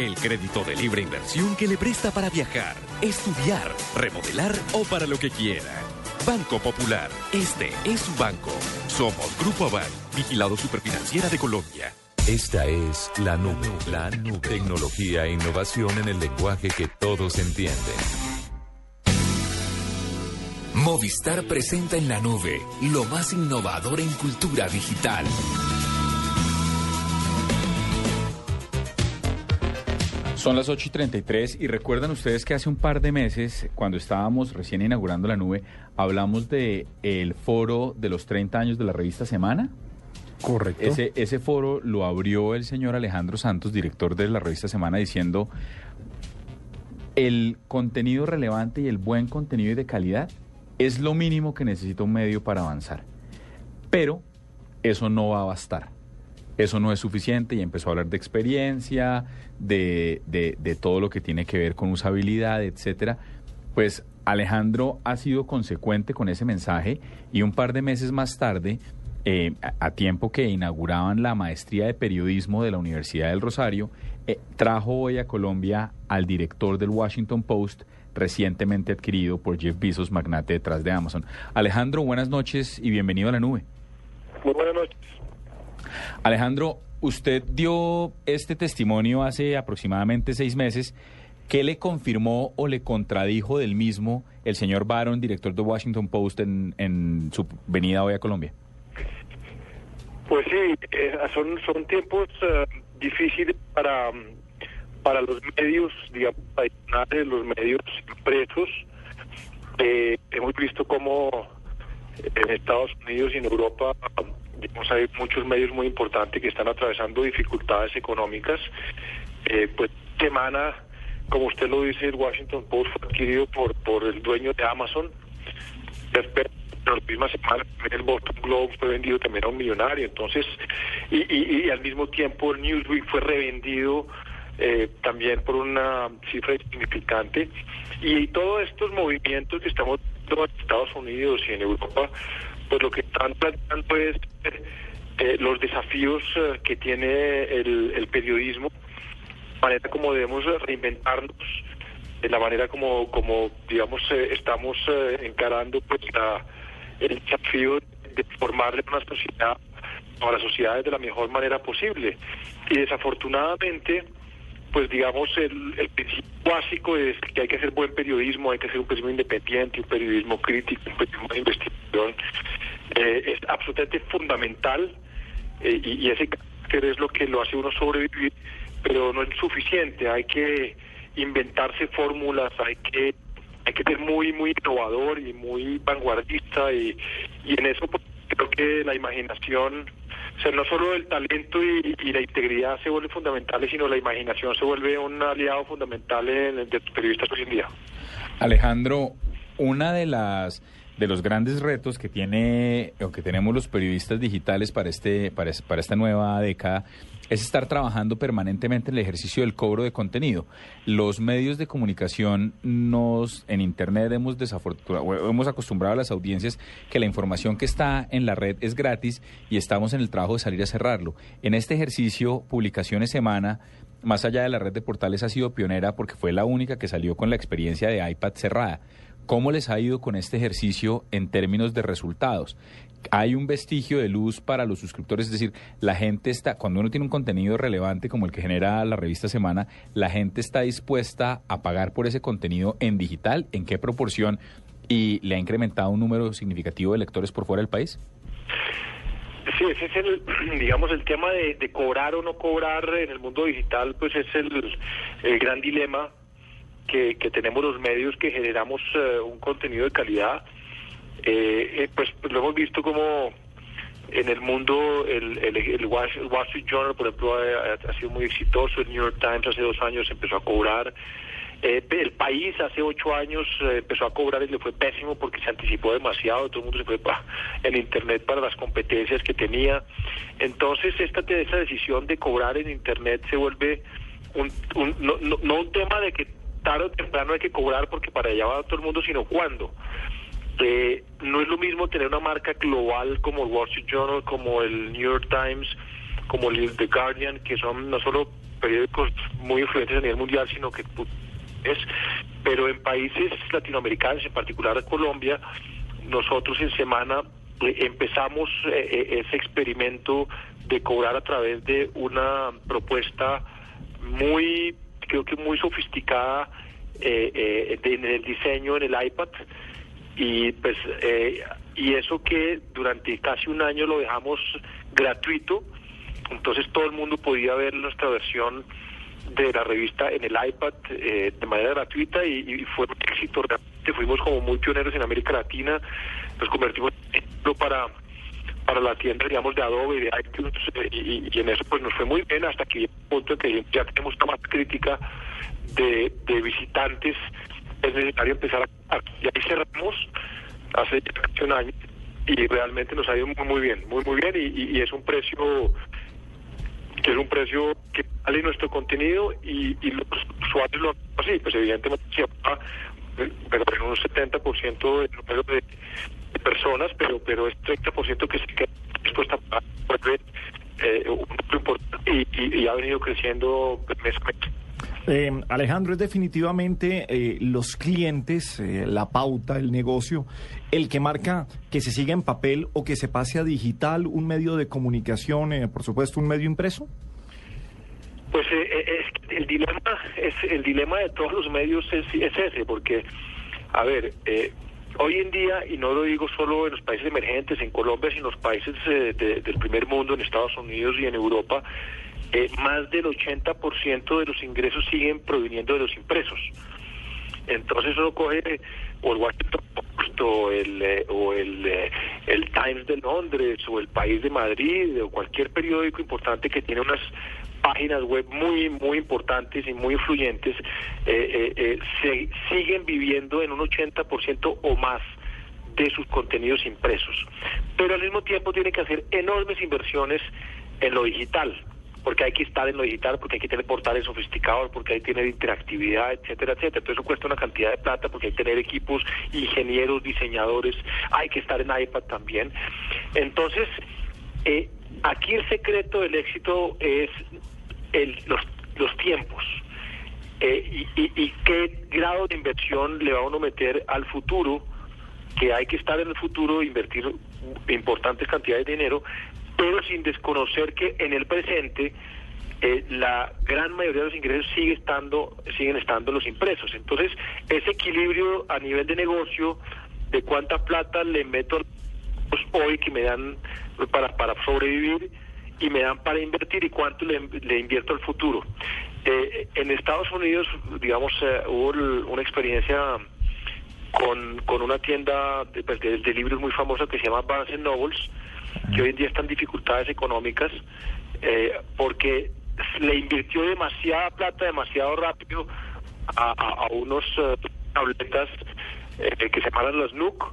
El crédito de libre inversión que le presta para viajar, estudiar, remodelar o para lo que quiera. Banco Popular, este es su banco. Somos Grupo Aval, vigilado superfinanciera de Colombia. Esta es la nube. La nube. Tecnología e innovación en el lenguaje que todos entienden. Movistar presenta en la nube lo más innovador en cultura digital. Son las 8 y 33 y recuerdan ustedes que hace un par de meses, cuando estábamos recién inaugurando la nube, hablamos de el foro de los 30 años de la revista Semana. Correcto. Ese, ese foro lo abrió el señor Alejandro Santos, director de la revista Semana, diciendo el contenido relevante y el buen contenido y de calidad es lo mínimo que necesita un medio para avanzar. Pero eso no va a bastar. Eso no es suficiente y empezó a hablar de experiencia, de, de, de todo lo que tiene que ver con usabilidad, etcétera. Pues Alejandro ha sido consecuente con ese mensaje y un par de meses más tarde, eh, a, tiempo que inauguraban la maestría de periodismo de la Universidad del Rosario, eh, trajo hoy a Colombia al director del Washington Post, recientemente adquirido por Jeff Bezos, magnate detrás de Amazon. Alejandro, buenas noches y bienvenido a la nube. Muy buenas noches. Alejandro, usted dio este testimonio hace aproximadamente seis meses. ¿Qué le confirmó o le contradijo del mismo el señor Barron, director de Washington Post, en, su venida hoy a Colombia? Pues sí, eh, son, tiempos eh, difíciles para, para los medios, digamos, tradicionales, los medios impresos. Eh, hemos visto cómo en Estados Unidos y en Europa digamos, hay muchos medios muy importantes que están atravesando dificultades económicas. Eh, pues semana, como usted lo dice, el Washington Post fue adquirido por, por el dueño de Amazon. Después, la misma semana el Boston Globe fue vendido también a un millonario. Entonces, y, y, y al mismo tiempo el Newsweek fue revendido eh, también por una cifra significante. Y todos estos movimientos que estamos viendo en Estados Unidos y en Europa, pues lo que están planteando es eh, los desafíos eh, que tiene el, el periodismo, la manera como debemos reinventarnos, de la manera como, como digamos, eh, estamos eh, encarando pues la, el desafío de formarle una sociedad a las sociedades de la mejor manera posible. Y desafortunadamente, pues digamos, el, el principio básico es que hay que hacer buen periodismo, hay que hacer un periodismo independiente, un periodismo crítico, un periodismo de investigación. Eh, es absolutamente fundamental eh, y, ese carácter es lo que lo hace uno sobrevivir, pero no es suficiente, hay que inventarse fórmulas, hay que hay que ser muy muy innovador y muy vanguardista y, y en eso pues, creo que la imaginación o no solo el talento y, y la integridad se vuelven fundamentales, sino la imaginación se vuelve un aliado fundamental en, de los periodistas hoy en día. Alejandro, una de las de los grandes retos que tiene o que tenemos los periodistas digitales para este para, es- para esta nueva década es estar trabajando permanentemente en el ejercicio del cobro de contenido. Los medios de comunicación nos en internet hemos desafortunado hemos acostumbrado a las audiencias que la información que está en la red es gratis y estamos en el trabajo de salir a cerrarlo. En este ejercicio, publicaciones semana más allá de la red de portales ha sido pionera porque fue la única que salió con la experiencia de iPad cerrada. ¿Cómo les ha ido con este ejercicio en términos de resultados? Hay un vestigio de luz para los suscriptores, es decir, la gente está, cuando uno tiene un contenido relevante como el que genera la revista Semana, la gente está dispuesta a pagar por ese contenido en digital, ¿en qué proporción? ¿Y le ha incrementado un número significativo de lectores por fuera del país? Sí, ese es el, digamos, el tema de, cobrar o no cobrar en el mundo digital, pues es el gran dilema que, tenemos los medios que generamos eh, un contenido de calidad. Eh, eh, pues, lo hemos visto como en el mundo el, el, el Wall el Street Journal, por ejemplo, ha, sido muy exitoso, el New York Times hace dos años empezó a cobrar. Eh, el país hace ocho años eh, empezó a cobrar y le fue pésimo porque se anticipó demasiado, todo el mundo se fue pa, en Internet para las competencias que tenía. Entonces esta esa decisión de cobrar en Internet se vuelve un, un- no, no, no un tema de que tarde o temprano hay que cobrar porque para allá va todo el mundo, sino cuándo. Eh, no es lo mismo tener una marca global como el Wall Street Journal, como el New York Times, como el The Guardian, que son no solo periódicos muy influyentes a nivel mundial, sino que es, pero en países latinoamericanos, en particular Colombia, nosotros en semana eh, empezamos eh, ese experimento de cobrar a través de una propuesta muy, creo que muy sofisticada eh, eh, en el diseño en el iPad y pues eh, y eso que durante casi un año lo dejamos gratuito entonces todo el mundo podía ver nuestra versión de la revista en el iPad eh, de manera gratuita y, y fue un éxito. Realmente fuimos como muy pioneros en América Latina, nos convertimos en para para la tienda, digamos, de Adobe y de iTunes, eh, y, en eso pues nos fue muy bien hasta que un punto que ya tenemos más crítica de, de visitantes, es necesario empezar a... Y ahí cerramos hace un año y realmente nos ha ido muy, muy bien, muy, muy bien, y es un precio que es un precio que vale nuestro contenido y, y los usuarios lo así, pues evidentemente se va, eh, pero en un 70% del número de, de personas, pero pero es 30% que se queda dispuesta a pagar por ver, eh, un importante y, y- y ha venido creciendo mes a mes. Eh, Alejandro, es definitivamente eh, los clientes, eh, la pauta, el negocio, el que marca que se siga en papel o que se pase a digital, un medio de comunicación, eh, por supuesto, un medio impreso. Pues es el dilema es el dilema de todos los medios es, es ese, porque a ver, eh, hoy en día y no lo digo solo en los países emergentes, en Colombia, sino en los países eh, de- del primer mundo, en Estados Unidos y en Europa, eh, más del 80% de los ingresos siguen proviniendo de los impresos. Entonces uno coge o el Washington Post o el, eh, o el, eh, el Times de Londres o el País de Madrid o cualquier periódico importante que tiene unas páginas web muy muy importantes y muy influyentes eh, eh, eh, se, siguen viviendo en un 80% o más de sus contenidos impresos. Pero al mismo tiempo tienen que hacer enormes inversiones en lo digital, porque hay que estar en lo digital, porque hay que tener portales sofisticados, porque hay que tener interactividad, etcétera, etcétera. Entonces eso cuesta una cantidad de plata, porque hay que tener equipos, ingenieros, diseñadores, hay que estar en iPad también. Entonces, eh, aquí el secreto del éxito es el- los, los tiempos. Eh, y, y- y qué grado de inversión le va a uno meter al futuro, que hay que estar en el futuro, invertir importantes cantidades de dinero, pero sin desconocer que en el presente eh, la gran mayoría de los ingresos sigue estando, siguen estando los impresos. Entonces, ese equilibrio a nivel de negocio, de cuánta plata le meto hoy que me dan para, para sobrevivir y me dan para invertir y cuánto le, invierto al futuro. Eh, en Estados Unidos, digamos, eh, hubo una experiencia con, con una tienda de, pues, de- de libros muy famosa que se llama Barnes Nobles, que hoy en día está en dificultades económicas, eh, porque le invirtió demasiada plata, demasiado rápido a, unos eh, tabletas eh, que se llaman los NUC,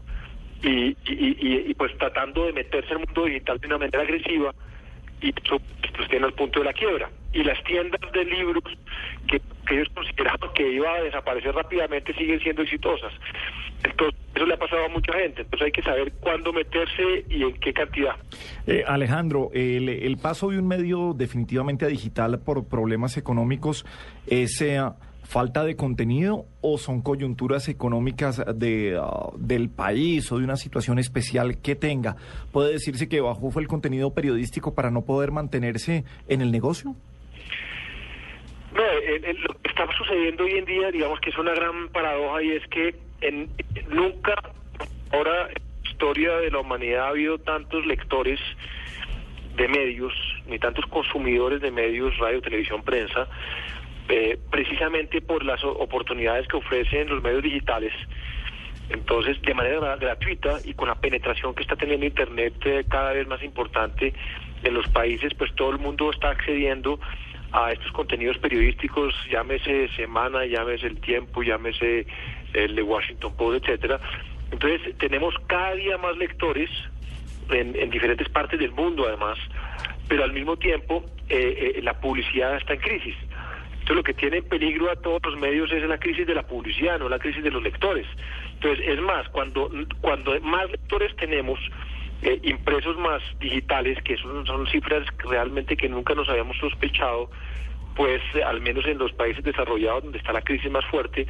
y, y, y- y, pues tratando de meterse al mundo digital de una manera agresiva, y eso pues tiene el punto de la quiebra. Y las tiendas de libros que, que ellos consideraban que iba a desaparecer rápidamente siguen siendo exitosas. Entonces, eso le ha pasado a mucha gente. Entonces hay que saber cuándo meterse y en qué cantidad. Eh, Alejandro, el, el paso de un medio definitivamente a digital por problemas económicos es eh, falta de contenido o son coyunturas económicas de, ah, del país o de una situación especial que tenga. ¿Puede decirse que bajó fue el contenido periodístico para no poder mantenerse en el negocio? No, eh, eh, lo que está sucediendo hoy en día, digamos que es una gran paradoja y es que en, nunca ahora en la historia de la humanidad ha habido tantos lectores de medios, ni tantos consumidores de medios, radio, televisión, prensa, eh, precisamente por las oportunidades que ofrecen los medios digitales. Entonces, de manera gra- gratuita y con la penetración que está teniendo Internet eh, cada vez más importante en los países, pues todo el mundo está accediendo a estos contenidos periodísticos, llámese Semana, llámese El Tiempo, llámese el de Washington Post, etcétera. Entonces, tenemos cada día más lectores en, en diferentes partes del mundo, además, pero al mismo tiempo eh, eh, la publicidad está en crisis. Entonces lo que tiene en peligro a todos los medios es la crisis de la publicidad, no la crisis de los lectores. Entonces, es más, cuando, cuando más lectores tenemos, eh, impresos más digitales, que son, son cifras realmente que nunca nos habíamos sospechado, pues al menos en los países desarrollados donde está la crisis más fuerte,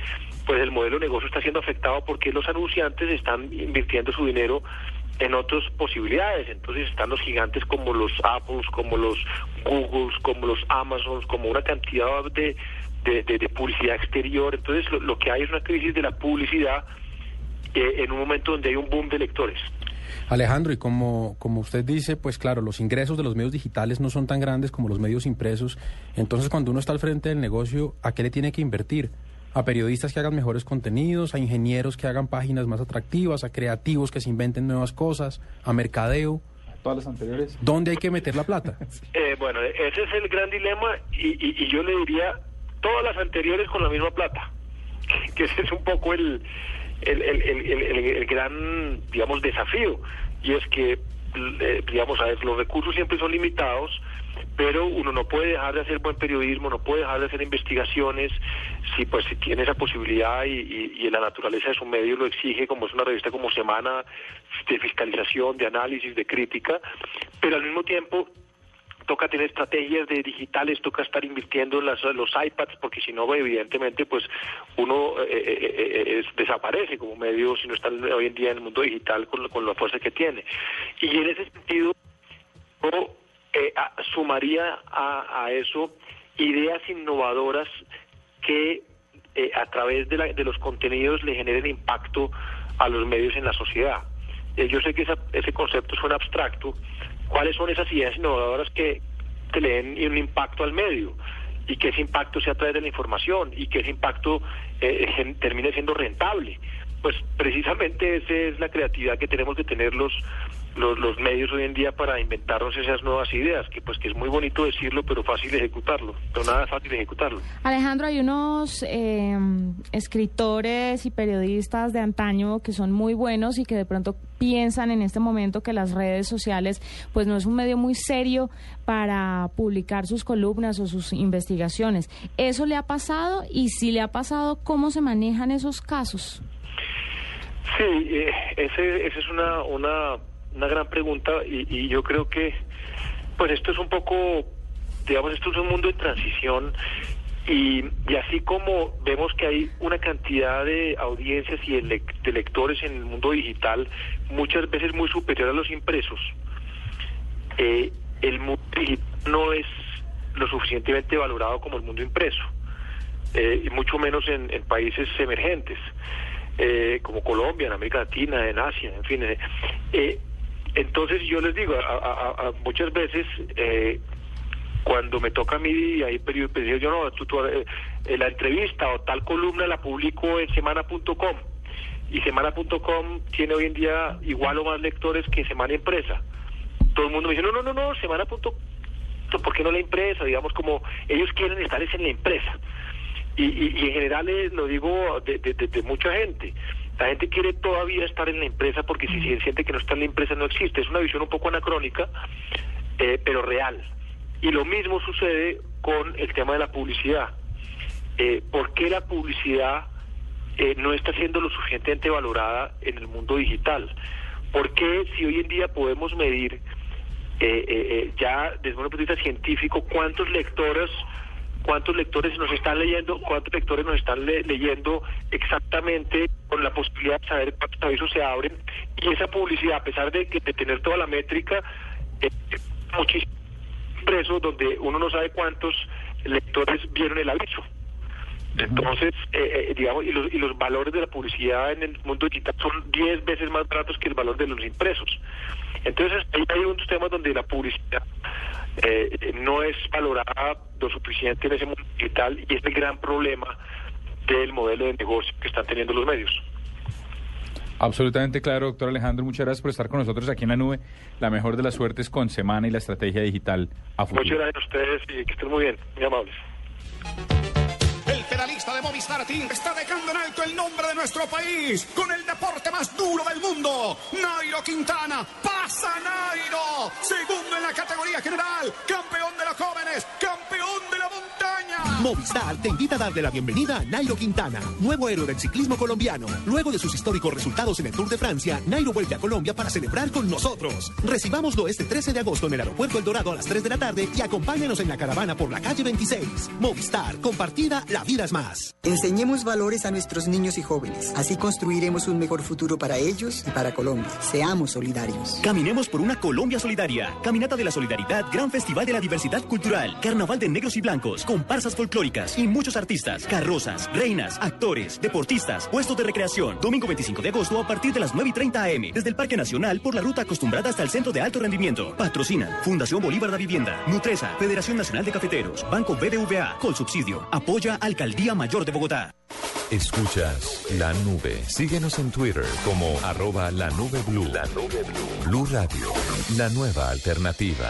pues el modelo de negocio está siendo afectado porque los anunciantes están invirtiendo su dinero en otras posibilidades. Entonces están los gigantes como los Apples, como los Googles, como los Amazons, como una cantidad de, de, de- de publicidad exterior. Entonces lo, que hay es una crisis de la publicidad eh, en un momento donde hay un boom de lectores. Alejandro, y como, como usted dice, pues claro, los ingresos de los medios digitales no son tan grandes como los medios impresos. Entonces, cuando uno está al frente del negocio, ¿a qué le tiene que invertir? A periodistas que hagan mejores contenidos, a ingenieros que hagan páginas más atractivas, a creativos que se inventen nuevas cosas, a mercadeo. Todas las anteriores. ¿Dónde hay que meter la plata? Eh, bueno, ese es el gran dilema y, y- y yo le diría todas las anteriores con la misma plata, que ese es un poco el, el, el, el- el- el- el gran, digamos, desafío. Y es que, digamos, a ver, los recursos siempre son limitados, pero uno no puede dejar de hacer buen periodismo, no puede dejar de hacer investigaciones, si pues si tiene esa posibilidad y, y- y la naturaleza de su medio lo exige, como es una revista como Semana de fiscalización, de análisis, de crítica, pero al mismo tiempo toca tener estrategias de digitales, toca estar invirtiendo en las, los iPads, porque si no, evidentemente, pues uno eh, eh, eh, es- desaparece como medio si no está hoy en día en el mundo digital con, con la fuerza que tiene. Y en ese sentido, yo eh, sumaría a, a eso ideas innovadoras que eh, a través de, la- de los contenidos le generen impacto a los medios en la sociedad. Eh, yo sé que ese concepto suena abstracto. ¿Cuáles son esas ideas innovadoras que, que le den un impacto al medio? Y que ese impacto sea a través de la información y que ese impacto eh, termine siendo rentable. Pues precisamente esa es la creatividad que tenemos que tener los, los, los medios hoy en día para inventarnos esas nuevas ideas, que pues que es muy bonito decirlo, pero fácil ejecutarlo, pero nada fácil ejecutarlo. Alejandro, hay unos eh, escritores y periodistas de antaño que son muy buenos y que de pronto piensan en este momento que las redes sociales pues no es un medio muy serio para publicar sus columnas o sus investigaciones. ¿Eso le ha pasado? Y si le ha pasado, ¿cómo se manejan esos casos? Sí, eh, ese, esa es una, una, una gran pregunta y, y yo creo que, pues esto es un poco, digamos, esto es un mundo de transición y, y así como vemos que hay una cantidad de audiencias y de, lec- de lectores en el mundo digital muchas veces muy superior a los impresos, eh, el mundo digital no es lo suficientemente valorado como el mundo impreso, eh, y mucho menos en, en países emergentes eh, como Colombia, en América Latina, en Asia, en fin. Entonces yo les digo, a, muchas veces eh, cuando me toca a mí y hay periodos, pues, yo no, tú, eh, la entrevista o tal columna la publico en semana.com y semana.com tiene hoy en día igual o más lectores que Semana Empresa. Todo el mundo me dice, no, no, no, no, semana.com, ¿por qué no la empresa? Digamos como ellos quieren estar es en la empresa y, y- en general eh, lo digo de mucha gente. La gente quiere todavía estar en la empresa porque si siente que no está en la empresa no existe. Es una visión un poco anacrónica, eh, pero real. Y lo mismo sucede con el tema de la publicidad. Eh, ¿Por qué la publicidad eh, no está siendo lo suficientemente valorada en el mundo digital? ¿Por qué si hoy en día podemos medir eh, eh, ya desde un punto de vista científico cuántos lectores cuántos lectores nos están leyendo, cuántos lectores nos están le- leyendo exactamente con la posibilidad de saber cuántos avisos se abren y esa publicidad a pesar de que de tener toda la métrica eh, muchísimo preso donde uno no sabe cuántos lectores vieron el aviso. Entonces, eh, eh, digamos, y los, y los valores de la publicidad en el mundo digital son 10 veces más baratos que el valor de los impresos. Entonces, ahí hay unos temas donde la publicidad eh, no es valorada lo suficiente en ese mundo digital y es el gran problema del modelo de negocio que están teniendo los medios. Absolutamente claro, doctor Alejandro. Muchas gracias por estar con nosotros aquí en la nube. La mejor de las suertes con Semana y la estrategia digital a futuro. Muchas gracias a ustedes y que estén muy bien, muy amables. De Movistar Team está dejando en alto el nombre de nuestro país con el deporte más duro del mundo. Nairo Quintana, pasa Nairo, segundo en la categoría general, campeón de los jóvenes, campeón de montaña. Movistar te invita a darle la bienvenida a Nairo Quintana, nuevo héroe del ciclismo colombiano. Luego de sus históricos resultados en el Tour de Francia, Nairo vuelve a Colombia para celebrar con nosotros. Recibámoslo este 13 de agosto en el Aeropuerto El Dorado a las 3 de la tarde y acompáñanos en la caravana por la calle 26. Movistar, compartida, la vida es más. Enseñemos valores a nuestros niños y jóvenes. Así construiremos un mejor futuro para ellos y para Colombia. Seamos solidarios. Caminemos por una Colombia solidaria. Caminata de la Solidaridad, Gran Festival de la Diversidad Cultural, Carnaval de Negros y Blancos, comparsas folclóricas. Y muchos artistas, carrozas, reinas, actores, deportistas, puestos de recreación. Domingo 25 de agosto a partir de las 9 y 30 am desde el Parque Nacional por la ruta acostumbrada hasta el Centro de Alto Rendimiento. Patrocinan Fundación Bolívar de Vivienda, Nutresa, Federación Nacional de Cafeteros, Banco BBVA, Colsubsidio. Apoya Alcaldía Mayor de Bogotá. Escuchas la nube. Síguenos en Twitter como arroba la nube blue. La nube blue. Blue Radio, la nueva alternativa.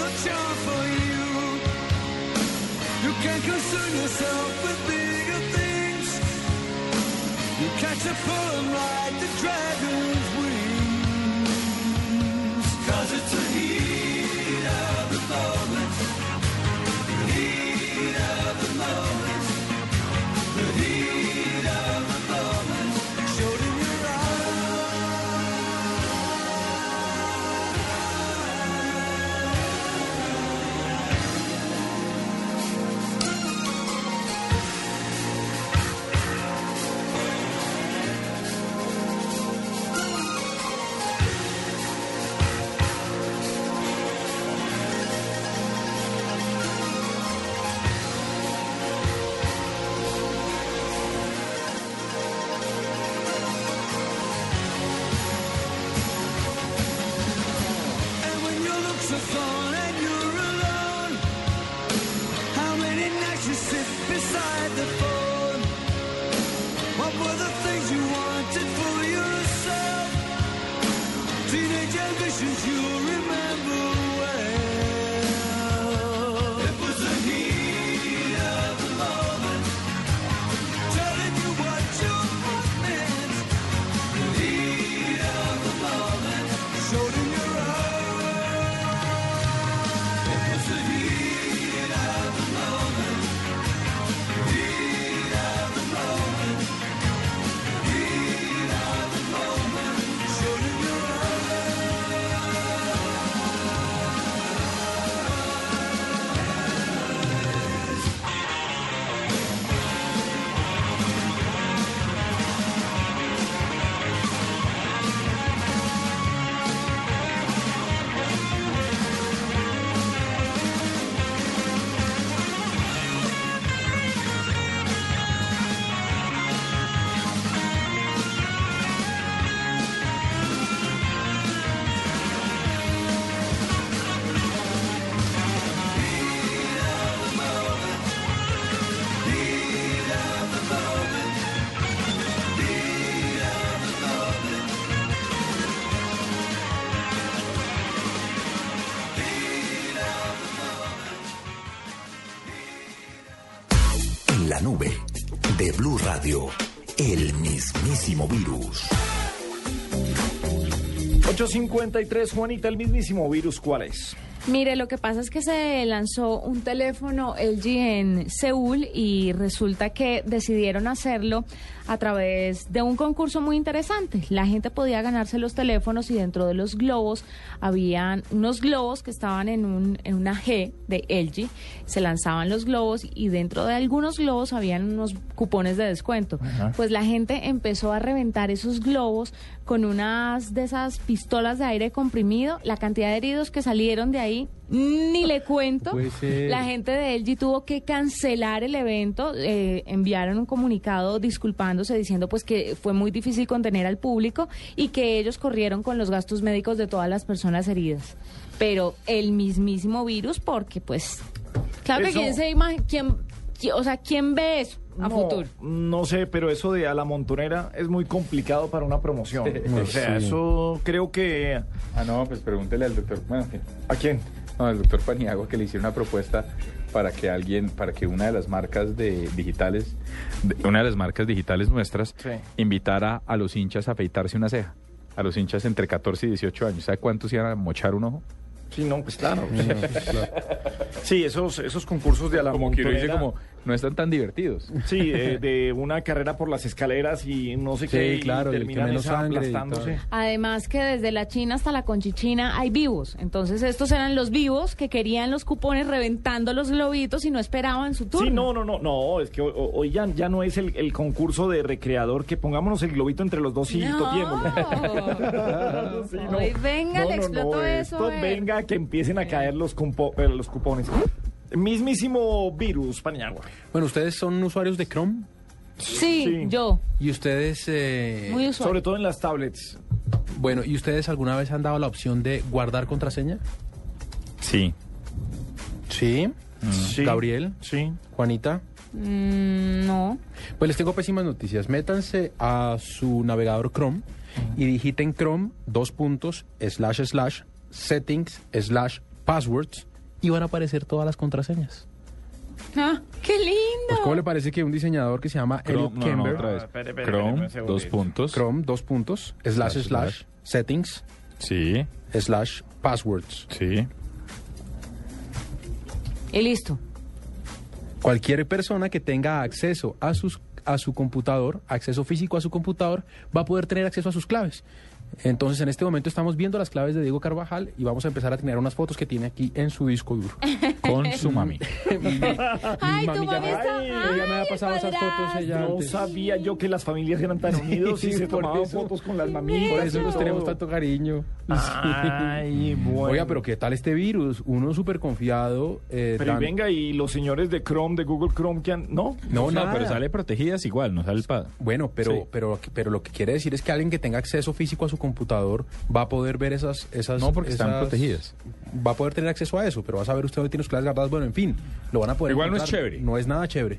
no charm for you. You can't concern yourself with bigger things. You catch a the dragon's wings. Cause it's the 853, Juanita, el mismísimo virus, ¿cuál es? Mire, lo que pasa es que se lanzó un teléfono LG en Seúl y resulta que decidieron hacerlo a través de un concurso muy interesante. La gente podía ganarse los teléfonos y dentro de los globos habían unos globos que estaban en, un, en una G de LG. Se lanzaban los globos y dentro de algunos globos habían unos cupones de descuento. Ajá. Pues la gente empezó a reventar esos globos con unas de esas pistolas de aire comprimido. La cantidad de heridos que salieron de ahí ni le cuento. La gente de LG tuvo que cancelar el evento, eh, enviaron un comunicado disculpándose, diciendo pues que fue muy difícil contener al público y que ellos corrieron con los gastos médicos de todas las personas heridas. Pero el mismísimo virus, porque pues, claro que quién se imag- quién, qui- o sea, quién ve eso a no, futuro. No sé, pero eso de a la montonera es muy complicado para una promoción. Sí. o sea, Sí. eso creo que... Ah, no, pues pregúntele al doctor. Bueno. ¿A quién? No, al doctor Paniagua que le hicieron una propuesta para que alguien, para que una de las marcas de digitales, de- una de las marcas digitales nuestras, Sí. invitara a los hinchas a afeitarse una ceja. A los hinchas entre 14 y 18 años. ¿Sabe cuántos iban a mochar un ojo? Sí, no, pues claro. Sí, esos, esos concursos de a la Como que uno dice montonera. como, no están tan divertidos. Sí, de, de una carrera por las escaleras y no sé Sí, qué, claro, y terminan y aplastándose. Además que desde la China hasta la Conchichina hay vivos. Entonces estos eran los vivos que querían los cupones reventando los globitos y no esperaban su turno. Sí, no, no, no, no, es que hoy, hoy ya, ya no es el, el concurso de recreador que pongámonos el globito entre los dos y No. Sí, no. Ay, venga, No, le no, explotó no, eso. esto ver. venga que empiecen a caer los, eh, los cupones. Mismísimo virus, Paniagua. Bueno, ¿ustedes son usuarios de Chrome? Sí, yo. ¿Y ustedes... eh, Muy usuario. Sobre todo en las tablets. Bueno, ¿y ustedes alguna vez han dado la opción de guardar contraseña? Sí. Sí. Sí. Gabriel. Sí. Juanita. Mm, no. Pues les tengo pésimas noticias. Métanse a su navegador Chrome y digiten Chrome dos puntos slash slash settings slash passwords y van a aparecer todas las contraseñas. Ah, ¡Qué lindo! Pues ¿cómo le parece que un diseñador que se llama Elliot Chrome, no, otra vez. segundito. dos puntos. Chrome dos puntos slash Slash, slash, slash. settings Sí, slash passwords. sí. Y listo. Cualquier persona que tenga acceso a sus a su computador, acceso físico a su computador, va a poder tener acceso a sus claves. Entonces, en este momento estamos viendo las claves de Diego Carvajal y vamos a empezar a tener unas fotos que tiene aquí en su disco duro. Con su mami. Ay, tu mami ya- mami está... Ay, ella me ha pasado esas fotos, ella No antes. sabía yo que las familias eran tan unidos y Sí, se por tomaban eso. fotos con las mamitas. Por eso y nos tenemos tanto cariño. Ay, bueno. Oiga, pero ¿qué tal este virus? Uno súper confiado. eh, Pero y dan- venga, y los señores de Chrome, de Google Chrome, que han... No, No, O sea, nada. pero sale protegidas igual, no sale el pa- Bueno, pero, Sí. pero, pero lo que quiere decir es que alguien que tenga acceso físico a su computador va a poder ver esas... esas No, porque están protegidas. Va a poder tener acceso a eso, pero va a saber usted dónde tiene sus claves guardadas. Bueno, en fin, lo van a poder Igual no es chévere. No es nada chévere.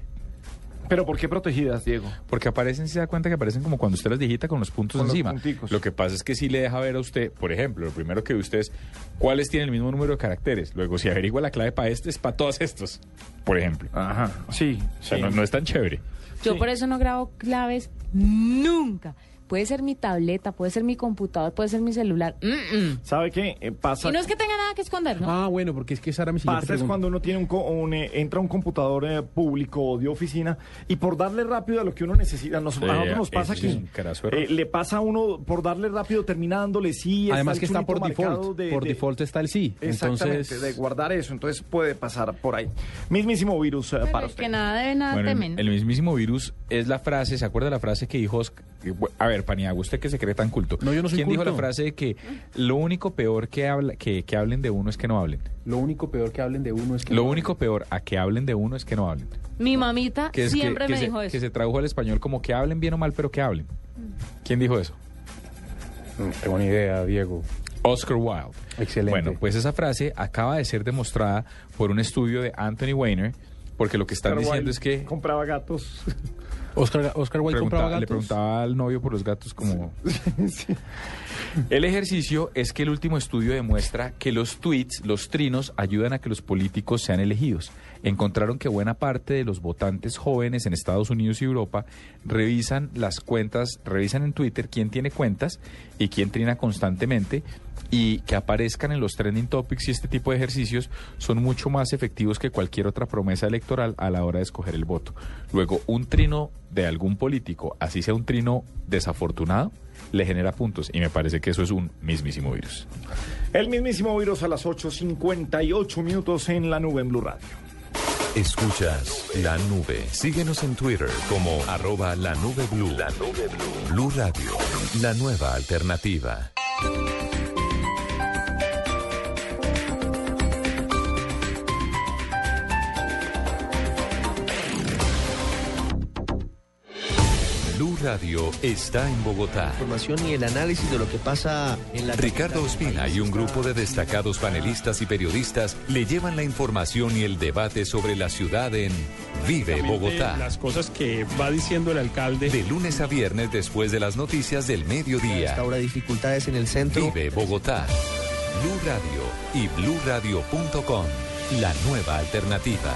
pero ¿por qué protegidas, Diego? Porque aparecen, se da cuenta que aparecen como cuando usted las digita con los puntos Con los encima. punticos. Lo que pasa es que sí le deja ver a usted, por ejemplo, lo primero que ve usted es cuáles tienen el mismo número de caracteres. Luego, si averigua la clave para este, es para todos estos, por ejemplo. Ajá, sí. O sea, sí. no, no es tan chévere. Yo Sí. por eso no grabo claves nunca. Puede ser mi tableta, puede ser mi computador, puede ser mi celular. Mm, mm. ¿Sabe qué? Eh, pasa Y no es que tenga nada que esconder, ¿no? Ah, bueno, porque es que esa era mi siguiente Pasa es cuando uno tiene un, co- un, eh, entra a un computador eh, público o de oficina y por darle rápido a lo que uno necesita, nos, Sí, a nosotros nos pasa que eh, le pasa a uno por darle rápido terminándole sí. Además que está por default. de- por de- default está el sí. Exactamente, Entonces, de guardar eso, entonces puede pasar por ahí. Mismísimo virus eh, Pero para es usted. que nada debe, nada Bueno, temen. el, el mismísimo virus es la frase, ¿se acuerda la frase que dijo Oscar? A ver, Paniagua, usted que se cree tan culto. No, yo no soy ¿Quién dijo culto. la frase de que lo único peor que, habla, que, que hablen de uno es que no hablen? lo único peor que hablen de uno es que... Lo único peor a que hablen de uno es que no hablen. Mi mamita Que es que- siempre que, me se, dijo que eso. se tradujo al español como que hablen bien o mal, pero que hablen. ¿Quién dijo eso? No tengo ni idea, Diego. Oscar Wilde. Excelente. Bueno, pues esa frase acaba de ser demostrada por un estudio de Anthony Weiner, porque lo que están Oscar diciendo Wilde es que compraba gatos. Oscar, Oscar Wilde compraba gatos. le preguntaba al novio por los gatos como... El ejercicio es que el último estudio demuestra que los tweets, los trinos, ayudan a que los políticos sean elegidos. Encontraron que buena parte de los votantes jóvenes en Estados Unidos y Europa revisan las cuentas, revisan en Twitter quién tiene cuentas y quién trina constantemente y que aparezcan en los trending topics y este tipo de ejercicios son mucho más efectivos que cualquier otra promesa electoral a la hora de escoger el voto. Luego, un trino de algún político, así sea un trino desafortunado, le genera puntos y me parece que eso es un mismísimo virus. El mismísimo virus a las 8.58 minutos en la nube en Blue Radio. Escuchas la nube. Síguenos en Twitter como arroba la nube blue. La nube blue. Blue Radio, la nueva alternativa. Blue Radio está en Bogotá. Información y el análisis de lo que pasa en la Ricardo Ospina y un grupo de destacados panelistas y periodistas le llevan la información y el debate sobre la ciudad en Vive Bogotá. Las cosas que va diciendo el alcalde. De lunes a viernes después de las noticias del mediodía. Ahora dificultades en el centro. Vive Bogotá. Blue Radio y bluradio.com. La nueva alternativa.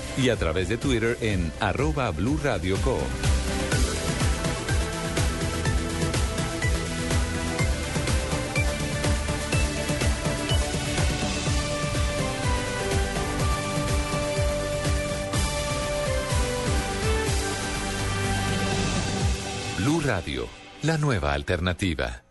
y a través de Twitter en arroba blurradioco. Blue Radio, la nueva alternativa.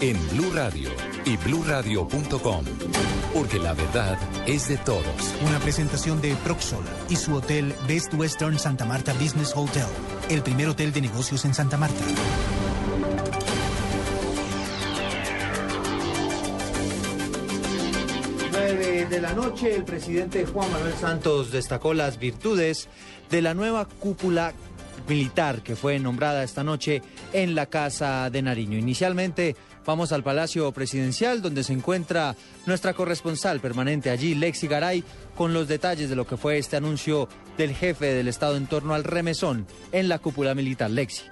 en Blue Radio y bluradio.com, porque la verdad es de todos. Una presentación de Proxol y su hotel Best Western Santa Marta Business Hotel, el primer hotel de negocios en Santa Marta. Nueve de la noche, el presidente Juan Manuel Santos destacó las virtudes de la nueva cúpula militar que fue nombrada esta noche en la Casa de Nariño. Inicialmente vamos al Palacio Presidencial donde se encuentra nuestra corresponsal permanente allí, Lexi Garay, con los detalles de lo que fue este anuncio del jefe del Estado en torno al remesón en la cúpula militar. Lexi.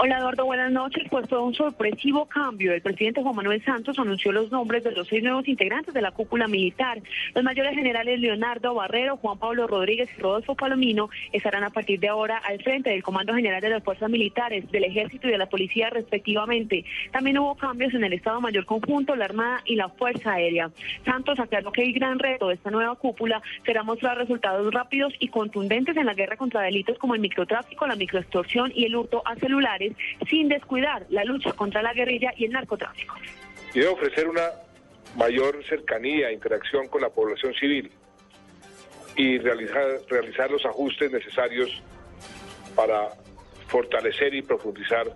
Hola Eduardo, buenas noches. Pues fue un sorpresivo cambio. El presidente Juan Manuel Santos anunció los nombres de los seis nuevos integrantes de la cúpula militar. Los mayores generales Leonardo Barrero, Juan Pablo Rodríguez y Rodolfo Palomino estarán a partir de ahora al frente del Comando General de las Fuerzas Militares, del Ejército y de la Policía respectivamente. También hubo cambios en el Estado Mayor Conjunto, la Armada y la Fuerza Aérea. Santos aclaró que el gran reto de esta nueva cúpula será mostrar resultados rápidos y contundentes en la guerra contra delitos como el microtráfico, la microextorsión y el hurto a celulares sin descuidar la lucha contra la guerrilla y el narcotráfico. Y debe ofrecer una mayor cercanía, interacción con la población civil y realizar, realizar los ajustes necesarios para fortalecer y profundizar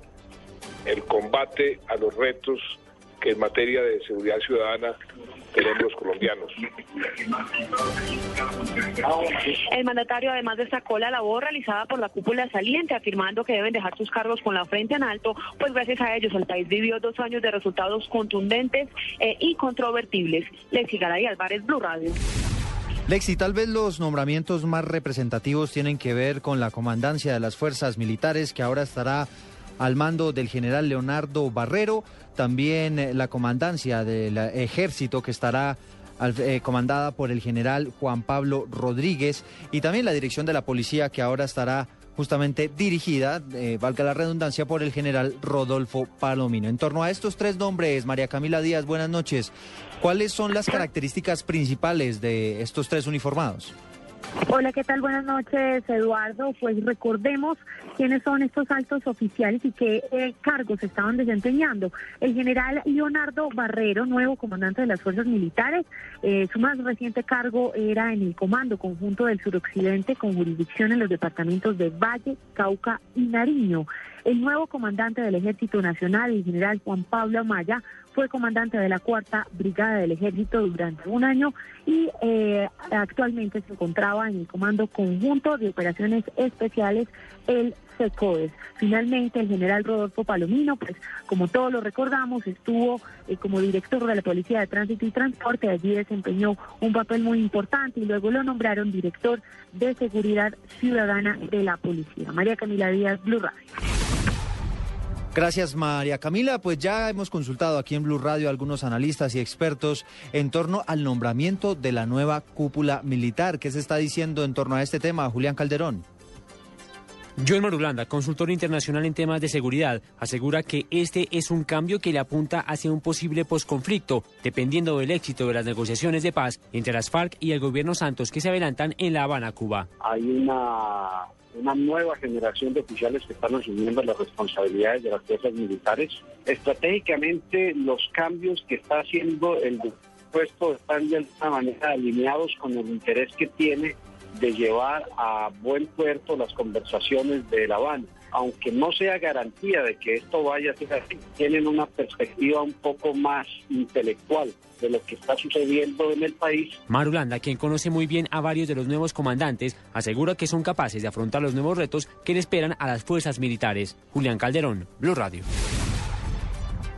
el combate a los retos que en materia de seguridad ciudadana los colombianos. El mandatario además destacó la labor realizada por la cúpula saliente, afirmando que deben dejar sus cargos con la frente en alto, pues gracias a ellos el país vivió dos años de resultados contundentes e incontrovertibles. Lexi Garay Álvarez, Blue Radio. Lexi, tal vez los nombramientos más representativos tienen que ver con la comandancia de las fuerzas militares que ahora estará al mando del general Leonardo Barrero, también eh, la comandancia del eh, ejército que estará eh, comandada por el general Juan Pablo Rodríguez y también la dirección de la policía que ahora estará justamente dirigida, valga la redundancia, por el general Rodolfo Palomino. En torno a estos tres nombres, María Camila Díaz, buenas noches. ¿Cuáles son las características principales de estos tres uniformados? Hola, ¿qué tal? Buenas noches, Eduardo. Pues recordemos quiénes son estos altos oficiales y qué eh, cargos estaban desempeñando. El general Leonardo Barrero, nuevo comandante de las fuerzas militares, eh, su más reciente cargo era en el Comando Conjunto del Suroccidente con jurisdicción en los departamentos de Valle, Cauca y Nariño. El nuevo comandante del Ejército Nacional, el general Juan Pablo Amaya, fue comandante de la cuarta brigada del ejército durante un año y eh, actualmente se encontraba en el comando conjunto de operaciones especiales el SECODES. Finalmente, el general Rodolfo Palomino, pues como todos lo recordamos, estuvo eh, como director de la Policía de Tránsito y Transporte, allí desempeñó un papel muy importante y luego lo nombraron director de Seguridad Ciudadana de la Policía. María Camila Díaz, Blue Radio. Gracias María Camila, pues ya hemos consultado aquí en Blue Radio a algunos analistas y expertos en torno al nombramiento de la nueva cúpula militar. ¿Qué se está diciendo en torno a este tema, Julián Calderón? John Marulanda, consultor internacional en temas de seguridad, asegura que este es un cambio que le apunta hacia un posible posconflicto, dependiendo del éxito de las negociaciones de paz entre las FARC y el gobierno Santos que se adelantan en La Habana, Cuba. Hay una, una nueva generación de oficiales que están asumiendo las responsabilidades de las fuerzas militares. Estratégicamente, los cambios que está haciendo el puesto están de alguna manera alineados con el interés que tiene de llevar a buen puerto las conversaciones de La Habana. Aunque no sea garantía de que esto vaya a ser así, tienen una perspectiva un poco más intelectual de lo que está sucediendo en el país. Marulanda, quien conoce muy bien a varios de los nuevos comandantes, asegura que son capaces de afrontar los nuevos retos que le esperan a las fuerzas militares. Julián Calderón, Blue Radio.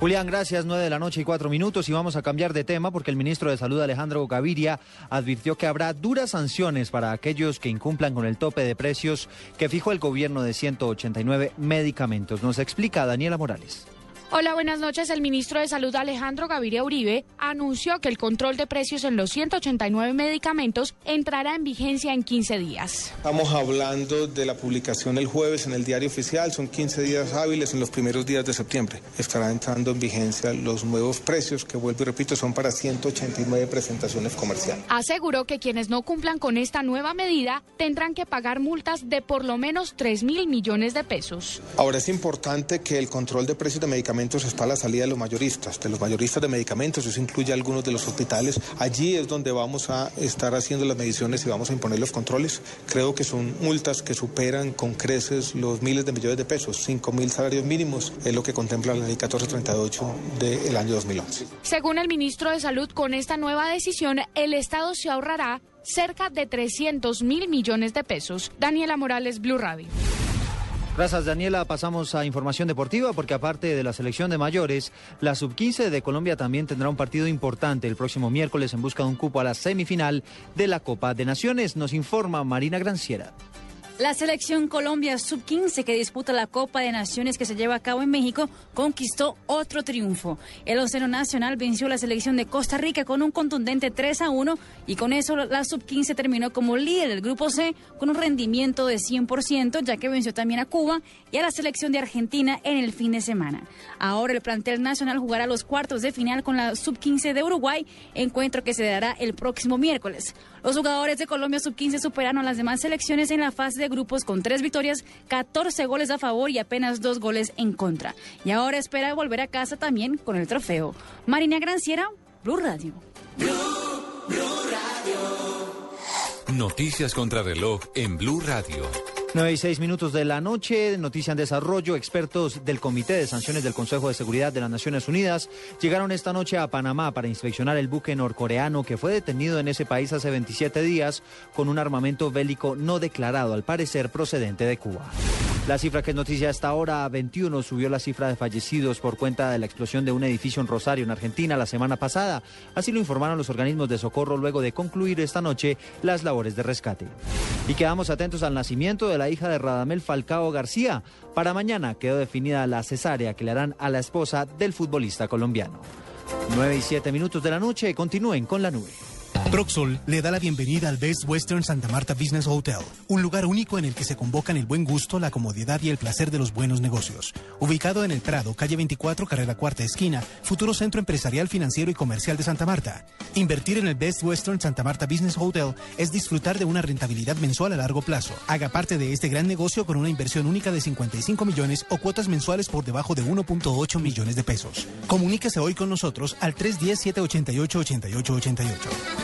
Julián, gracias. Nueve de la noche y cuatro minutos y vamos a cambiar de tema porque el ministro de Salud Alejandro Gaviria advirtió que habrá duras sanciones para aquellos que incumplan con el tope de precios que fijó el gobierno de 189 medicamentos. Nos explica Daniela Morales. Hola, buenas noches. El ministro de Salud Alejandro Gaviria Uribe anunció que el control de precios en los 189 medicamentos entrará en vigencia en 15 días. Estamos hablando de la publicación el jueves en el diario oficial, son 15 días hábiles en los primeros días de septiembre. Estarán entrando en vigencia los nuevos precios que, vuelvo y repito, son para 189 presentaciones comerciales. Aseguró que quienes no cumplan con esta nueva medida tendrán que pagar multas de por lo menos 3 mil millones de pesos. Ahora es importante que el control de precios de medicamentos está a la salida de los mayoristas, de los mayoristas de medicamentos, eso incluye algunos de los hospitales. Allí es donde vamos a estar haciendo las mediciones y vamos a imponer los controles. Creo que son multas que superan con creces los miles de millones de pesos, 5 mil salarios mínimos, es lo que contempla la ley 1438 del año 2011. Según el ministro de Salud, con esta nueva decisión, el Estado se ahorrará cerca de 300 mil millones de pesos. Daniela Morales, Blue Radio. Gracias Daniela, pasamos a información deportiva porque aparte de la selección de mayores, la sub-15 de Colombia también tendrá un partido importante el próximo miércoles en busca de un cupo a la semifinal de la Copa de Naciones, nos informa Marina Granciera. La selección Colombia sub-15 que disputa la Copa de Naciones que se lleva a cabo en México conquistó otro triunfo. El Océano Nacional venció la selección de Costa Rica con un contundente 3 a 1 y con eso la sub-15 terminó como líder del grupo C con un rendimiento de 100% ya que venció también a Cuba y a la selección de Argentina en el fin de semana. Ahora el plantel nacional jugará los cuartos de final con la sub-15 de Uruguay, encuentro que se dará el próximo miércoles. Los jugadores de Colombia sub-15 superaron a las demás selecciones en la fase de grupos con tres victorias, 14 goles a favor y apenas dos goles en contra. Y ahora espera volver a casa también con el trofeo. Marina Granciera, Blue Radio. Noticias contra reloj en Blue Radio. 9 y 6 minutos de la noche, noticia en desarrollo. Expertos del Comité de Sanciones del Consejo de Seguridad de las Naciones Unidas llegaron esta noche a Panamá para inspeccionar el buque norcoreano que fue detenido en ese país hace 27 días con un armamento bélico no declarado, al parecer procedente de Cuba. La cifra que es noticia hasta ahora, 21, subió la cifra de fallecidos por cuenta de la explosión de un edificio en Rosario, en Argentina, la semana pasada. Así lo informaron los organismos de socorro luego de concluir esta noche las labores de rescate. Y quedamos atentos al nacimiento de la hija de Radamel Falcao García. Para mañana quedó definida la cesárea que le harán a la esposa del futbolista colombiano. 9 y 7 minutos de la noche, continúen con la nube. Proxol le da la bienvenida al Best Western Santa Marta Business Hotel, un lugar único en el que se convocan el buen gusto, la comodidad y el placer de los buenos negocios. Ubicado en el Prado, calle 24, carrera cuarta esquina, futuro centro empresarial, financiero y comercial de Santa Marta. Invertir en el Best Western Santa Marta Business Hotel es disfrutar de una rentabilidad mensual a largo plazo. Haga parte de este gran negocio con una inversión única de 55 millones o cuotas mensuales por debajo de 1.8 millones de pesos. Comuníquese hoy con nosotros al 310-788-8888.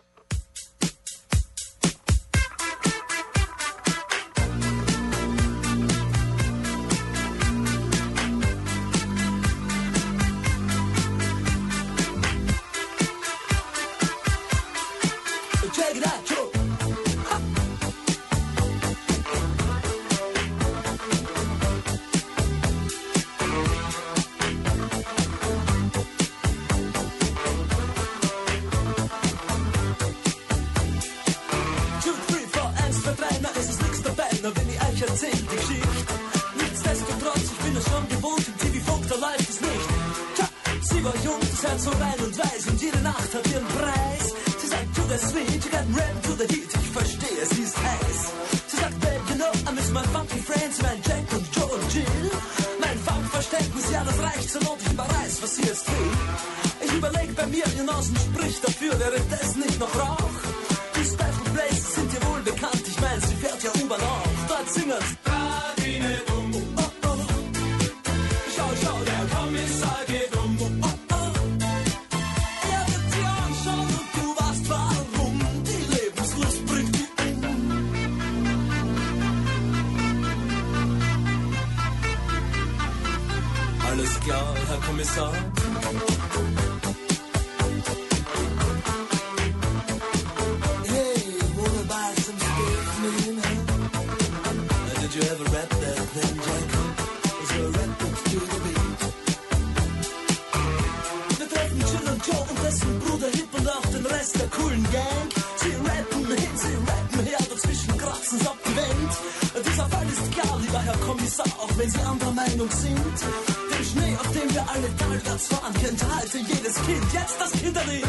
Meinung sind. Den Schnee, auf dem wir alle talwärts fahren, kennt heute jedes Kind. Jetzt das Kinderlied.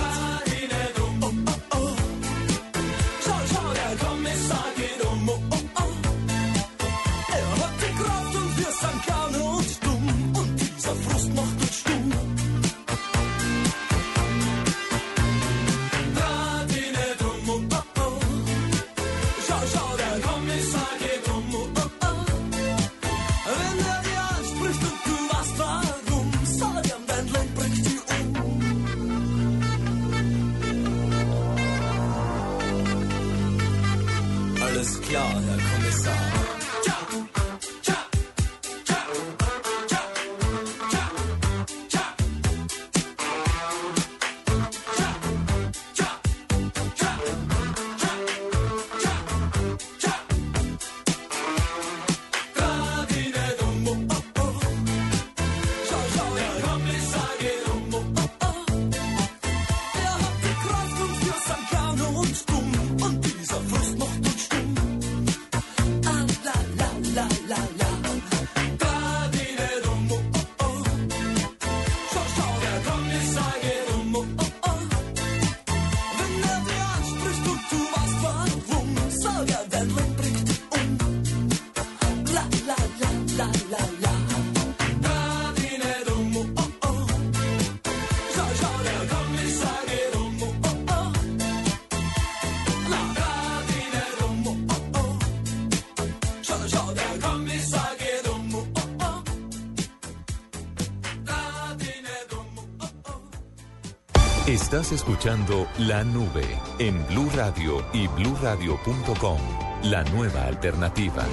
Estás escuchando La Nube en Blue Radio y bluradio.com. La nueva alternativa.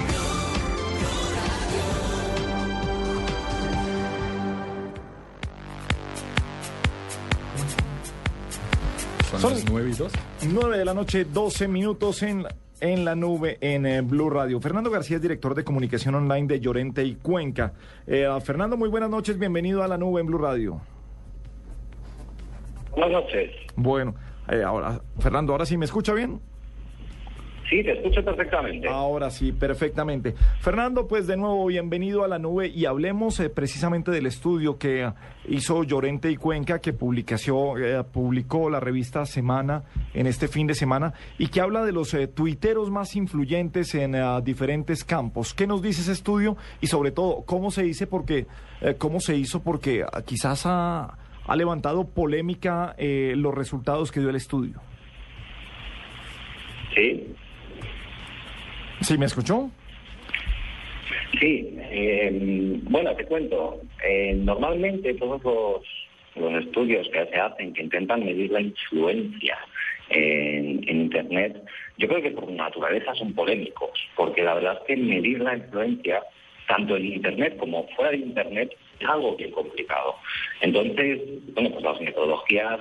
Son las 9 y 2. 9 de la noche, 12 minutos en, en la nube en eh, Blue Radio. Fernando García es director de comunicación online de Llorente y Cuenca. Eh, Fernando, muy buenas noches, bienvenido a la nube en Blue Radio. Buenas noches. Bueno, eh, ahora, Fernando, ¿ahora sí me escucha bien? Sí, te escucho perfectamente. Ahora sí, perfectamente. Fernando, pues de nuevo, bienvenido a la nube y hablemos eh, precisamente del estudio que eh, hizo Llorente y Cuenca, que publicació, eh, publicó la revista Semana en este fin de semana y que habla de los eh, tuiteros más influyentes en diferentes campos. ¿Qué nos dice ese estudio? Y sobre todo, ¿cómo se dice? Porque, ¿Cómo se hizo? Porque ah, quizás ha, ha levantado polémica eh, los resultados que dio el estudio. Sí, ¿Sí me escuchó? sí. eh, bueno, te cuento. Eh, normalmente todos los, los estudios que se hacen que intentan medir la influencia en, en Internet, yo creo que por naturaleza son polémicos, porque la verdad es que medir la influencia tanto en Internet como fuera de Internet es algo bien complicado. Entonces, bueno, pues las metodologías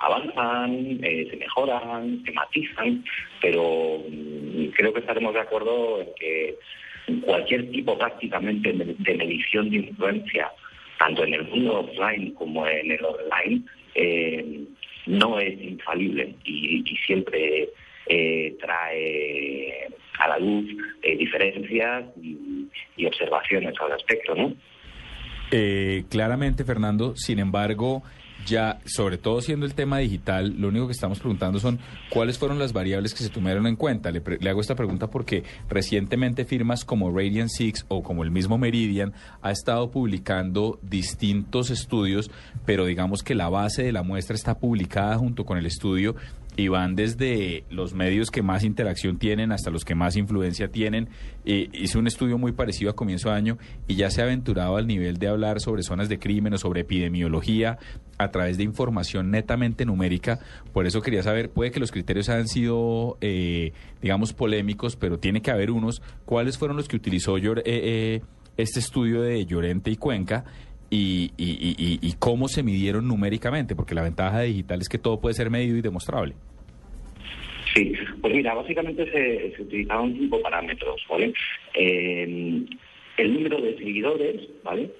avanzan, eh, se mejoran, se matizan, pero mm, creo que estaremos de acuerdo en que cualquier tipo prácticamente de, medición de influencia, tanto en el mundo offline como en el online, eh, no es infalible y, siempre eh, trae a la luz diferencias y, y observaciones al respecto, ¿no? Eh, claramente, Fernando, sin embargo, ya, sobre todo siendo el tema digital, lo único que estamos preguntando son cuáles fueron las variables que se tomaron en cuenta. Le, le hago esta pregunta porque recientemente firmas como Radiant Six o como el mismo Meridian ha estado publicando distintos estudios, pero digamos que la base de la muestra está publicada junto con el estudio y van desde los medios que más interacción tienen hasta los que más influencia tienen. Eh, hice un estudio muy parecido a comienzo de año y ya se ha aventurado al nivel de hablar sobre zonas de crimen o sobre epidemiología a través de información netamente numérica. Por eso quería saber, puede que los criterios hayan sido, eh, digamos, polémicos, pero tiene que haber unos. ¿Cuáles fueron los que utilizó eh, eh, este estudio de Llorente y Cuenca? Y, y- y- y- cómo se midieron numéricamente, porque la ventaja digital es que todo puede ser medido y demostrable. Sí, pues mira, básicamente se, se utilizaron cinco parámetros, ¿vale? Eh, el número de seguidores, ¿vale?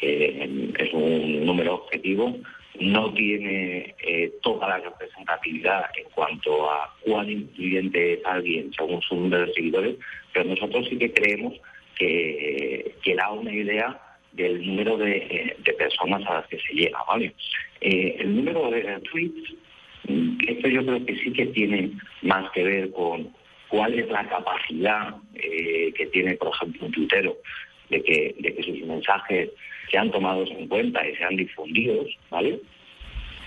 Que eh, es un número objetivo, no tiene eh, toda la representatividad en cuanto a cuán influyente es alguien según su número de seguidores, pero nosotros sí que creemos que da una idea del número de, de personas a las que se llega, ¿vale? Eh, el número de tweets Mm, Esto yo creo que sí que tiene más que ver con cuál es la capacidad eh, que tiene, por ejemplo, un tuitero de que, de que sus mensajes sean tomados en cuenta y sean difundidos, ¿vale?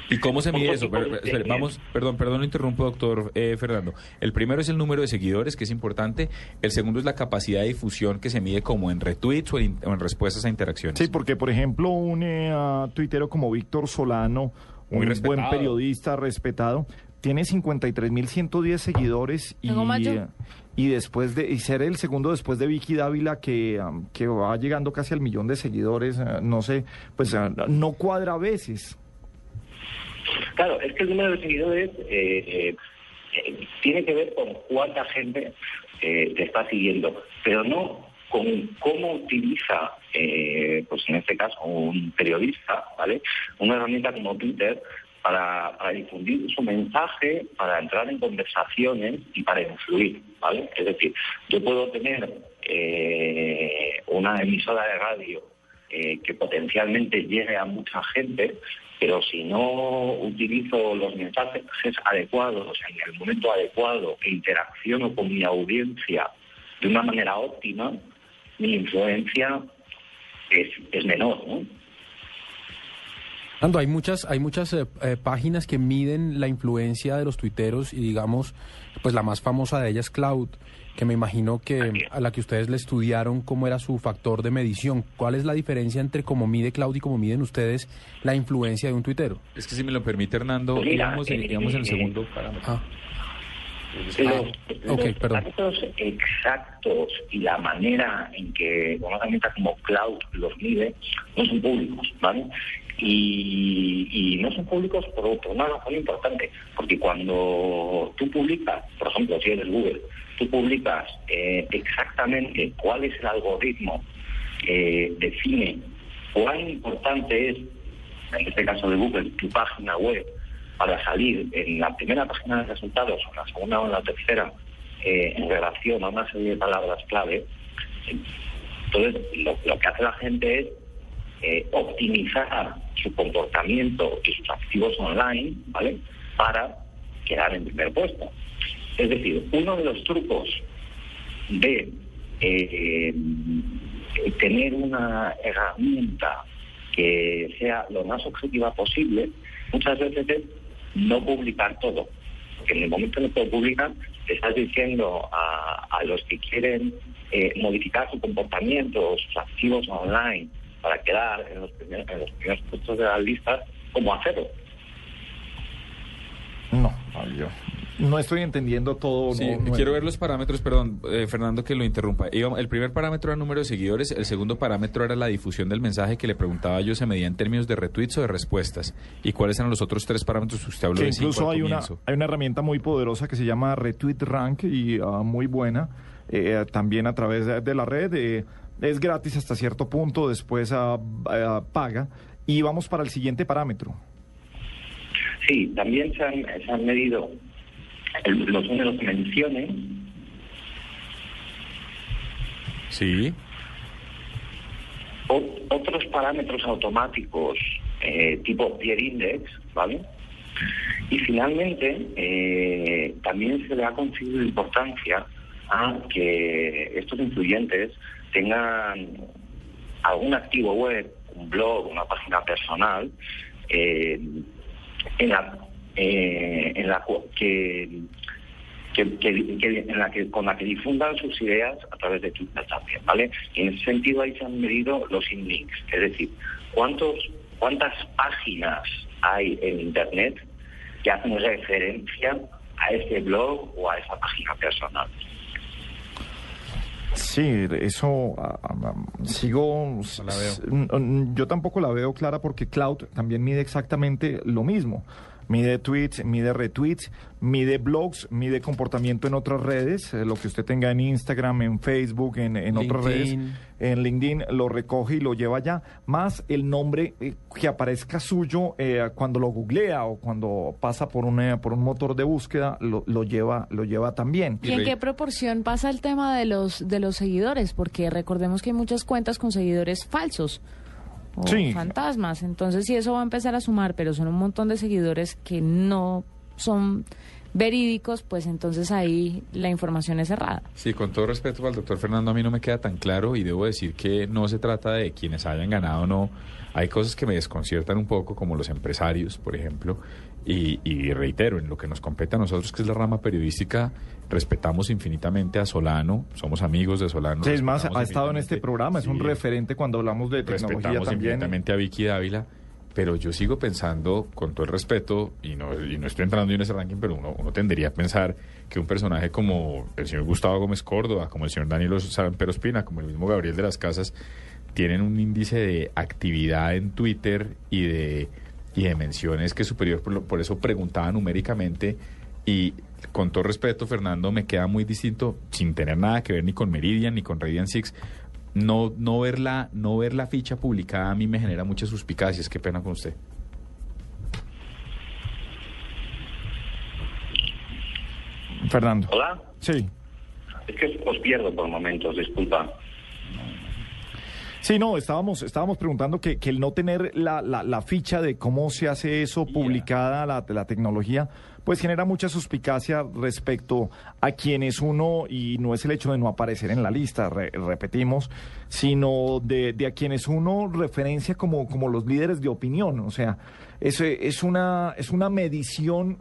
¿Y cómo se mide eso? Pero, espere, vamos, perdón, perdón, lo interrumpo, doctor eh, Fernando. El primero es el número de seguidores, que es importante. El segundo es la capacidad de difusión, que se mide como en retweets o en, o en respuestas a interacciones. Sí, porque por ejemplo un eh, tuitero como Víctor Solano, Muy un respetado. buen periodista respetado, tiene 53.110 seguidores y, eh, y después de y ser el segundo después de Vicky Dávila que, am, que va llegando casi al millón de seguidores, ah, no sé, pues ah, no cuadra a veces. Claro, es que el número de seguidores eh, eh, eh, tiene que ver con cuánta gente te está siguiendo, pero no con cómo utiliza, pues en este caso, un periodista, ¿vale? Una herramienta como Twitter para, difundir su mensaje, para entrar en conversaciones y para influir, ¿vale? Es decir, yo puedo tener una emisora de radio que potencialmente llegue a mucha gente, pero si no utilizo los mensajes adecuados en el momento adecuado e interacciono con mi audiencia de una manera óptima, mi influencia es, es menor, ¿no? Hay muchas, hay muchas eh, eh, páginas que miden la influencia de los tuiteros y digamos, pues la más famosa de ellas, Cloud, que me imagino que a la que ustedes le estudiaron cómo era su factor de medición. ¿Cuál es la diferencia entre cómo mide Cloud y cómo miden ustedes la influencia de un tuitero? Es que si me lo permite, Hernando, Pues mira, digamos, en, eh, digamos en el eh, segundo parámetro. Los, ok, los datos exactos y la manera en que una herramienta como Cloud los mide no son públicos, ¿vale? Y, y no son públicos por, por una razón importante, porque cuando tú publicas, por ejemplo, si eres Google, tú publicas eh, exactamente cuál es el algoritmo que define cuán importante es, en este caso de Google, tu página web para salir en la primera página de resultados, o en la segunda o en la tercera, eh, en relación a una serie de palabras clave. Entonces, lo, que hace la gente es eh, optimizar su comportamiento y sus activos online, ¿vale? Para quedar en primer puesto. Es decir, uno de los trucos de eh, tener una herramienta que sea lo más objetiva posible, muchas veces es no publicar todo. Porque en el momento en que lo publicas, le estás diciendo a, a los que quieren eh, modificar su comportamiento, sus activos online, para quedar en los, primeros, en los primeros puestos de las listas, cómo hacerlo. No, yo no estoy entendiendo todo. Sí, no, no- quiero ver los parámetros, perdón, eh, Fernando, que lo interrumpa. El primer parámetro era el número de seguidores, el segundo parámetro era la difusión del mensaje que le preguntaba yo, se medía en términos de retweets o de respuestas. ¿Y cuáles eran los otros tres parámetros que usted habló que de incluso hay una, hay una herramienta muy poderosa que se llama Retweet Rank y ah, muy buena, eh, también a través de, de la red. eh, es gratis hasta cierto punto, después ah, ah, paga. Y vamos para el siguiente parámetro. Sí, también se han, se han medido el- los números de menciones, Sí. O- otros parámetros automáticos eh, tipo peer index, ¿vale? Y finalmente, eh, también se le ha concedido importancia a que estos influyentes tengan algún activo web, un blog, una página personal, eh, en la, eh, en la cu- que, que, que- que- en la que, con la que difundan sus ideas a través de Twitter también, ¿vale? Y en ese sentido ahí se han medido los inlinks, es decir, cuántos cuántas páginas hay en Internet que hacen referencia a ese blog o a esa página personal. Sí, eso ah, ah, sigo. s- n- Yo tampoco la veo clara porque Cloud también mide exactamente lo mismo. Mide tweets, mide retweets, mide blogs, mide comportamiento en otras redes, eh, lo que usted tenga en Instagram, en Facebook, en, en otras redes, en LinkedIn, lo recoge y lo lleva allá, más el nombre eh, que aparezca suyo eh, cuando lo googlea o cuando pasa por, una, por un motor de búsqueda, lo, lo lleva, lo lleva también. ¿Y en qué proporción pasa el tema de los de los seguidores? Porque recordemos que hay muchas cuentas con seguidores falsos o Sí. fantasmas. Entonces, si eso va a empezar a sumar, pero son un montón de seguidores que no son verídicos, pues entonces ahí la información es errada. Sí, con todo respeto para el doctor Fernando, a mí no me queda tan claro y debo decir que no se trata de quienes hayan ganado o no. Hay cosas que me desconciertan un poco, como los empresarios, por ejemplo, y, y reitero, en lo que nos compete a nosotros, que es la rama periodística, respetamos infinitamente a Solano, somos amigos de Solano. Sí, es más, ha estado en este programa, es un referente cuando hablamos de tecnología respetamos también. infinitamente a Vicky Dávila, pero yo sigo pensando, con todo el respeto, y no, y no estoy entrando en ese ranking, pero uno, uno tendería a pensar que un personaje como el señor Gustavo Gómez Córdoba, como el señor Danilo Sampero Espina, como el mismo Gabriel de las Casas, tienen un índice de actividad en Twitter y de, y de menciones que superior, por, lo- por eso preguntaba numéricamente y con todo respeto, Fernando, me queda muy distinto, sin tener nada que ver ni con Meridian ni con Radiant Six, no, no, ver la, no ver la ficha publicada a mí me genera muchas suspicacias. Qué pena con usted. Fernando. Hola. Sí. Es que os pierdo por momentos, disculpa. Sí, no, estábamos, estábamos preguntando que, que el no tener la, la, la ficha de cómo se hace eso publicada, la, la tecnología, pues genera mucha suspicacia respecto a quienes uno, y no es el hecho de no aparecer en la lista, re- repetimos, sino de, de a quienes uno referencia como, como los líderes de opinión. O sea, es, es, una, es una medición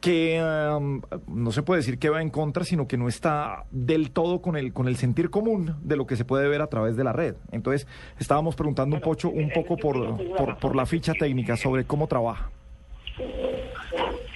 que um, no se puede decir que va en contra, sino que no está del todo con el con el sentir común de lo que se puede ver a través de la red. Entonces, estábamos preguntando un poco un poco por, por, por la ficha técnica sobre cómo trabaja.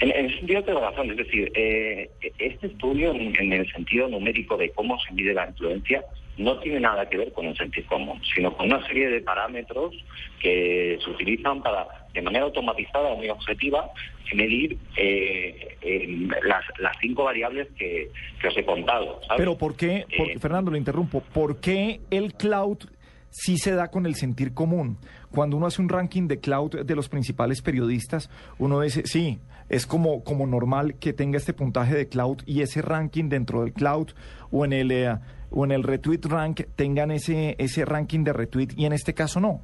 En, en ese sentido tengo razón, es decir, eh, este estudio en, en el sentido numérico de cómo se mide la influencia no tiene nada que ver con el sentido común, sino con una serie de parámetros que se utilizan para, de manera automatizada, muy objetiva, medir eh, em, las, las cinco variables que, que os he contado. ¿sabes? Pero ¿por qué, por- Eh, Fernando, lo interrumpo, ¿por qué el cloud sí se da con el sentir común? Cuando uno hace un ranking de cloud de los principales periodistas, uno dice, sí, es como, como normal que tenga este puntaje de cloud y ese ranking dentro del cloud o en el, eh, o en el retweet rank tengan ese, ese ranking de retweet y en este caso no.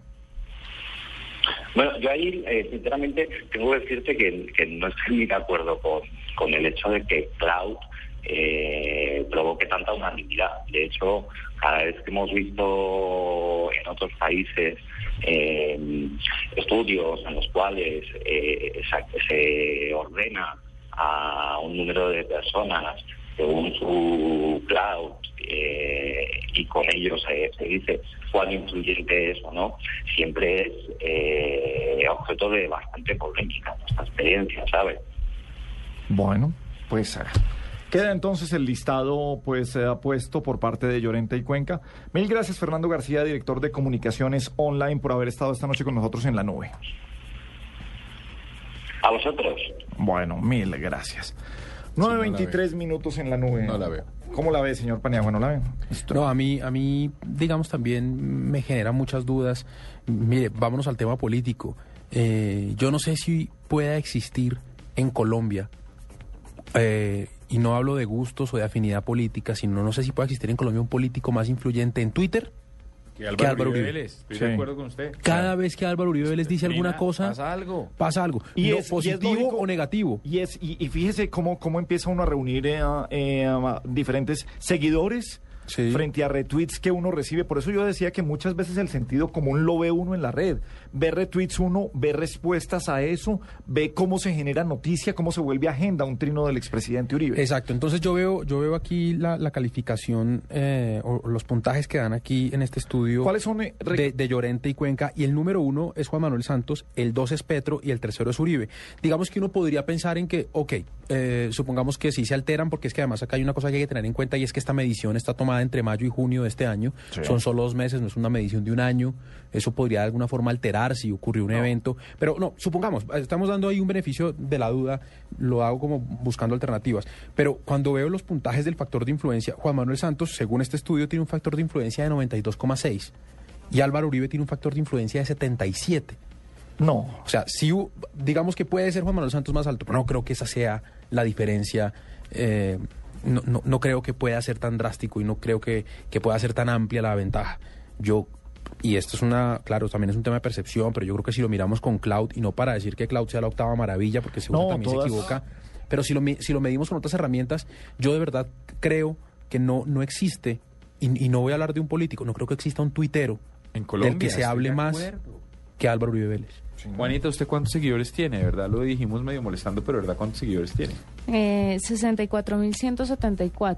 Bueno, yo ahí, eh, sinceramente, tengo que decirte que, no estoy de acuerdo con, con el hecho de que Cloud eh, provoque tanta unanimidad. De hecho, cada vez que hemos visto en otros países eh, estudios en los cuales eh, se ordena a un número de personas según su cloud eh, y con ellos se, se dice cuán influyente es o no, siempre es eh, objeto de bastante polémica esta experiencia, ¿sabes? Bueno, pues eh, queda entonces el listado pues eh, puesto por parte de Llorente y Cuenca. Mil gracias Fernando García, director de comunicaciones online, por haber estado esta noche con nosotros en la nube. A vosotros. Bueno, mil gracias. 9.23 minutos en la nube. No la veo. ¿Cómo la ve, señor Paniagua? ¿No la ve? No, a mí, a mí, digamos, también me genera muchas dudas. Mire, vámonos al tema político. Eh, yo no sé si pueda existir en Colombia, eh, y no hablo de gustos o de afinidad política, sino no sé si puede existir en Colombia un político más influyente en Twitter Que Álvaro, Uribe Vélez, estoy Sí. de acuerdo con usted. Cada vez que Álvaro Uribe Vélez dice alguna Mira, cosa, pasa algo. pasa algo. Y No, es- y es positivo lógico- o negativo. Y, es, y, y fíjese cómo, cómo empieza uno a reunir eh, eh, diferentes seguidores frente a retweets que uno recibe. Por eso yo decía que muchas veces el sentido común lo ve uno en la red. Ve retweets uno, ve respuestas a eso, ve cómo se genera noticia, cómo se vuelve agenda un trino del expresidente Uribe. Exacto, entonces yo veo, yo veo aquí la, la calificación eh, o los puntajes que dan aquí en este estudio ¿Cuáles son, eh, de, de Llorente y Cuenca y el número uno es Juan Manuel Santos, el dos es Petro y el tercero es Uribe. Digamos que uno podría pensar en que, ok, eh, supongamos que sí se alteran porque es que además acá hay una cosa que hay que tener en cuenta y es que esta medición está tomada entre mayo y junio de este año, Sí. son solo dos meses, no es una medición de un año, eso podría de alguna forma alterar si ocurrió un evento, pero no, supongamos, estamos dando ahí un beneficio de la duda, lo hago como buscando alternativas, pero cuando veo los puntajes del factor de influencia, Juan Manuel Santos, según este estudio, tiene un factor de influencia de 92,6 y Álvaro Uribe tiene un factor de influencia de 77. No. O sea, sí, digamos que puede ser Juan Manuel Santos más alto, pero no creo que esa sea la diferencia. eh, no, no, no creo que pueda ser tan drástico y no creo que, que pueda ser tan amplia la ventaja. Yo, y esto es una, claro, también es un tema de percepción, pero yo creo que si lo miramos con Cloud, y no para decir que Cloud sea la octava maravilla, porque seguro No, también todas- se equivoca, pero si lo, si lo medimos con otras herramientas, yo de verdad creo que no, no existe, y, y no voy a hablar de un político, no creo que exista un tuitero En Colombia, del que se hable más que Álvaro Uribe Vélez. Juanita, ¿usted cuántos seguidores tiene? De verdad, lo dijimos medio molestando, pero verdad, ¿cuántos seguidores tiene? Eh, 64.174.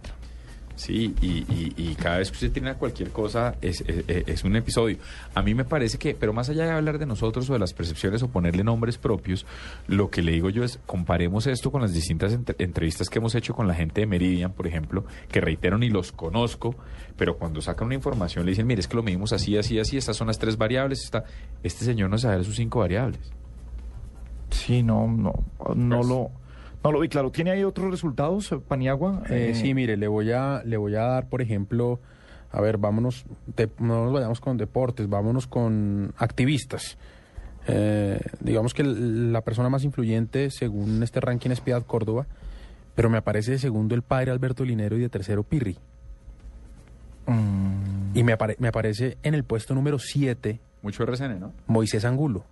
Sí, y, y- y cada vez que usted tiene cualquier cosa es, es- es un episodio. A mí me parece que, pero más allá de hablar de nosotros o de las percepciones o ponerle nombres propios, lo que le digo yo es, comparemos esto con las distintas entre- entrevistas que hemos hecho con la gente de Meridian, por ejemplo, que reitero ni los conozco, pero cuando sacan una información le dicen, mire, es que lo medimos así, así, así, estas son las tres variables, está, este señor no sabe sus cinco variables. Sí, no, no, no lo, no lo vi claro. ¿Tiene ahí otros resultados, eh, Paniagua? Eh, Eh, sí, mire, le voy a le voy a dar, por ejemplo, a ver, vámonos, de- no nos vayamos con deportes, vámonos con activistas. Eh, digamos que la persona más influyente según este ranking es Piedad Córdoba, pero me aparece de segundo el padre Alberto Linero y de tercero Pirri. Mm. Y me, apare- me aparece en el puesto número 7 Mucho RCN, ¿no? Moisés Angulo.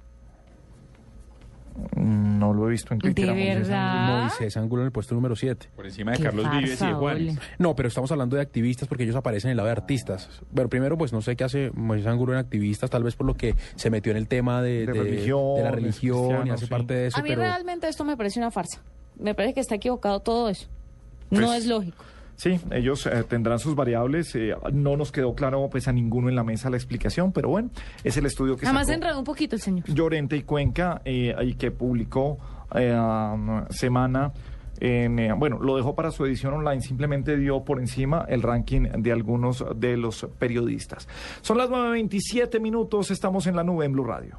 No lo he visto en Twitter. ¿De a Moisés verdad? Moisés Angulo en el puesto número 7. Por encima de Qué Carlos Vives y de ole. No, pero estamos hablando de activistas porque ellos aparecen en el lado de artistas. Pero primero, pues no sé qué hace Moisés Angulo en activistas, tal vez por lo que se metió en el tema de, De de- religión, de la religión y hace sí. parte de eso. A mí pero realmente esto me parece una farsa. Me parece que está equivocado todo eso. No Pues, es lógico. Sí, ellos eh, tendrán sus variables. eh, no nos quedó claro pues a ninguno en la mesa la explicación, pero bueno, es el estudio que Además sacó enredó un poquito el señor. Llorente y Cuenca eh, y que publicó eh, um, semana. En, eh, bueno, lo dejó para su edición online, simplemente dio por encima el ranking de algunos de los periodistas. Son las 9.27 minutos, estamos en la nube en Blue Radio.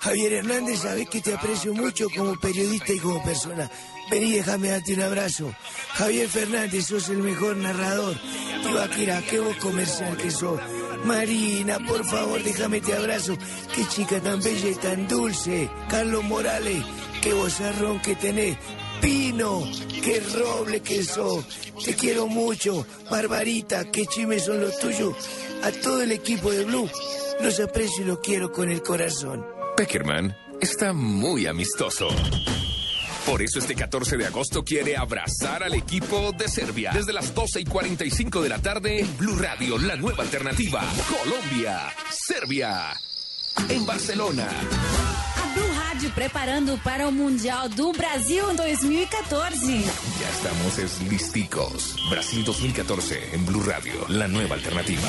Javier Hernández, sabes que te aprecio mucho como periodista y como persona. Vení, déjame darte un abrazo. Javier Fernández, sos el mejor narrador. Tibaquira, qué voz comercial que sos. Marina, por favor, déjame te abrazo. Qué chica tan bella y tan dulce. Carlos Morales, qué vozarrón que tenés. Pino, qué roble que sos. Te quiero mucho. Barbarita, qué chimes son los tuyos. A todo el equipo de Blue, los aprecio y los quiero con el corazón. Peckerman está muy amistoso. Por eso este 14 de agosto quiere abrazar al equipo de Serbia. Desde las 12 y 45 de la tarde, en Blue Radio, la nueva alternativa. Colombia, Serbia, en Barcelona. A Blue Rádio preparando para o Mundial do Brasil em 2014. Ya estamos es listicos. Brasil 2014 en Blue Radio, la nueva alternativa.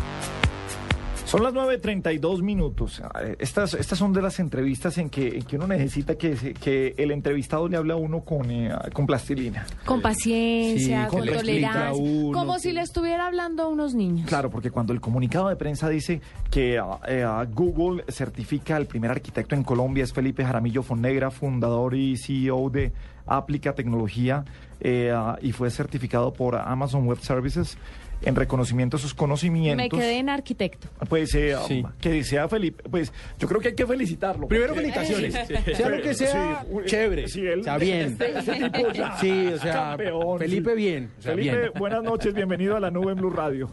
Son las 9.32 minutos. Eh, Estas, estas son de las entrevistas en que, en que uno necesita que, se- que el entrevistado le hable a uno con, eh, con plastilina. Con paciencia, Sí, con le explica tolerancia, uno como que- si le estuviera hablando a unos niños. Claro, porque cuando el comunicado de prensa dice que ah, eh, ah, Google certifica al primer arquitecto en Colombia es Felipe Jaramillo Fonnegra, fundador y CEO de Aplica Tecnología eh, ah, y fue certificado por Amazon Web Services en reconocimiento de sus Me conocimientos. quedé en arquitecto. Pues eh, Sí. que sea Felipe, pues yo creo que hay que felicitarlo. Primero porque- felicitaciones. Sí. Sea lo que sea, Sí. chévere. Sí, él- O sea, bien. Este, este tipo ya, Sí, o sea, campeón, Felipe sí. bien, o sea, Felipe, bien. buenas noches, bienvenido a la nube en Blue Radio.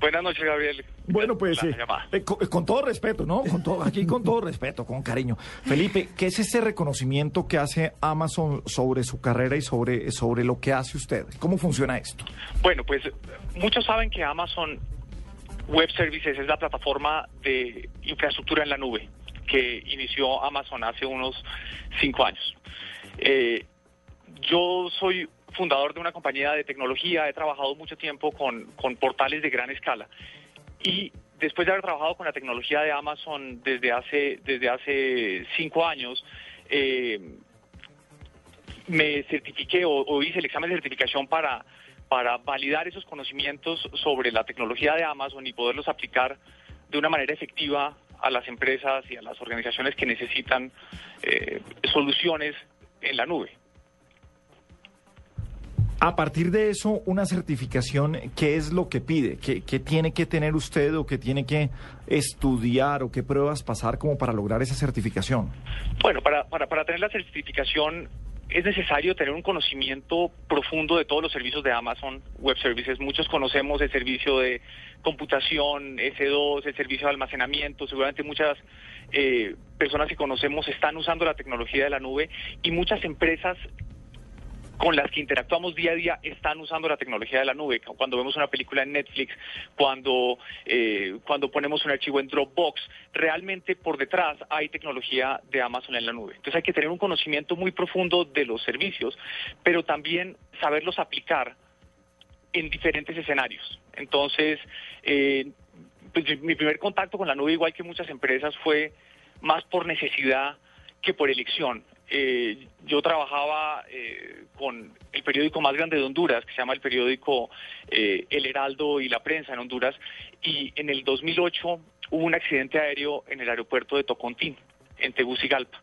Buenas noches, Gabriel. Bueno, pues sí. Eh, con, con todo respeto, ¿no? Con todo, aquí con todo respeto, con cariño. Felipe, ¿qué es ese reconocimiento que hace Amazon sobre su carrera y sobre, sobre lo que hace usted? ¿Cómo funciona esto? Bueno, pues muchos saben que Amazon Web Services es la plataforma de infraestructura en la nube que inició Amazon hace unos cinco años. Eh, yo soy fundador de una compañía de tecnología, he trabajado mucho tiempo con, con portales de gran escala y después de haber trabajado con la tecnología de Amazon desde hace, desde hace cinco años, eh, me certifiqué o, hice el examen de certificación para, para validar esos conocimientos sobre la tecnología de Amazon y poderlos aplicar de una manera efectiva a las empresas y a las organizaciones que necesitan eh, soluciones en la nube. A partir de eso, una certificación, ¿qué es lo que pide? ¿Qué, tiene que tener usted o qué tiene que estudiar o qué pruebas pasar como para lograr esa certificación? Bueno, para, para, para tener la certificación es necesario tener un conocimiento profundo de todos los servicios de Amazon Web Services. Muchos conocemos el servicio de computación, S2, el servicio de almacenamiento. Seguramente muchas eh, personas que conocemos están usando la tecnología de la nube y muchas empresas con las que interactuamos día a día están usando la tecnología de la nube. Cuando vemos una película en Netflix, cuando, eh, cuando ponemos un archivo en Dropbox, realmente por detrás hay tecnología de Amazon en la nube. Entonces hay que tener un conocimiento muy profundo de los servicios, pero también saberlos aplicar en diferentes escenarios. Entonces, eh, pues, mi primer contacto con la nube, igual que muchas empresas, fue más por necesidad que por elección. Eh, yo trabajaba eh, con el periódico más grande de Honduras, que se llama el periódico eh, El Heraldo y La Prensa en Honduras, y en el 2008 hubo un accidente aéreo en el aeropuerto de Tocontín, en Tegucigalpa.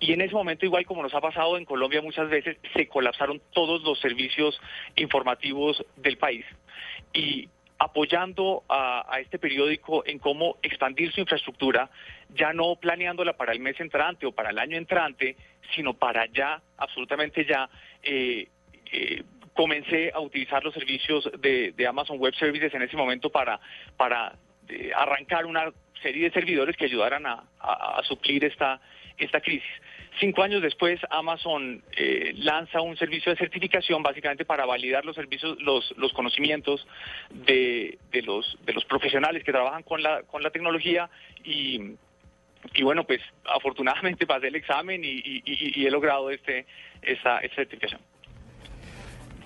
Y en ese momento, igual como nos ha pasado en Colombia muchas veces, se colapsaron todos los servicios informativos del país. Y apoyando a, este periódico en cómo expandir su infraestructura, ya no planeándola para el mes entrante o para el año entrante, sino para ya, absolutamente ya, eh, eh, comencé a utilizar los servicios de, Amazon Web Services en ese momento para, para eh, arrancar una serie de servidores que ayudaran a, a- a suplir esta, esta crisis. Cinco años después, Amazon eh, lanza un servicio de certificación básicamente para validar los servicios, los, los conocimientos de, de los, de los profesionales que trabajan con la, con la tecnología y, y bueno, pues afortunadamente pasé el examen y, y- he logrado este, esta, esta certificación.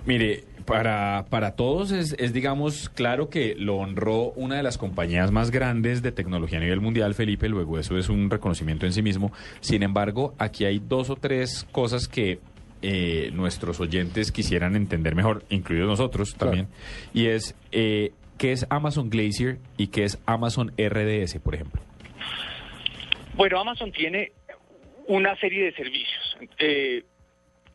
Mire, para, para todos es, es, digamos, claro que lo honró una de las compañías más grandes de tecnología a nivel mundial, Felipe, luego eso es un reconocimiento en sí mismo. Sin embargo, aquí hay dos o tres cosas que eh, nuestros oyentes quisieran entender mejor, incluidos nosotros también, y es eh, qué es Amazon Glacier y qué es Amazon RDS, por ejemplo. Bueno, Amazon tiene una serie de servicios eh,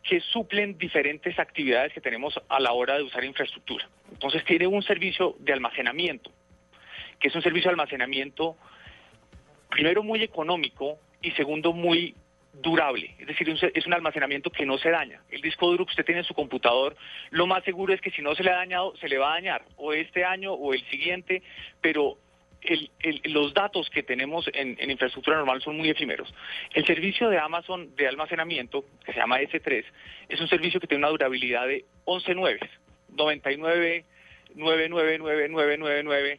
que suplen diferentes actividades que tenemos a la hora de usar infraestructura. Entonces tiene un servicio de almacenamiento, que es un servicio de almacenamiento, primero muy económico y segundo muy durable, es decir, es un almacenamiento que no se daña. El disco duro que usted tiene en su computador, lo más seguro es que si no se le ha dañado, se le va a dañar, o este año o el siguiente, pero el- los datos que tenemos en, infraestructura normal son muy efímeros. El servicio de Amazon de almacenamiento, que se llama S3, es un servicio que tiene una durabilidad de 11 nueves, 99, 9999999,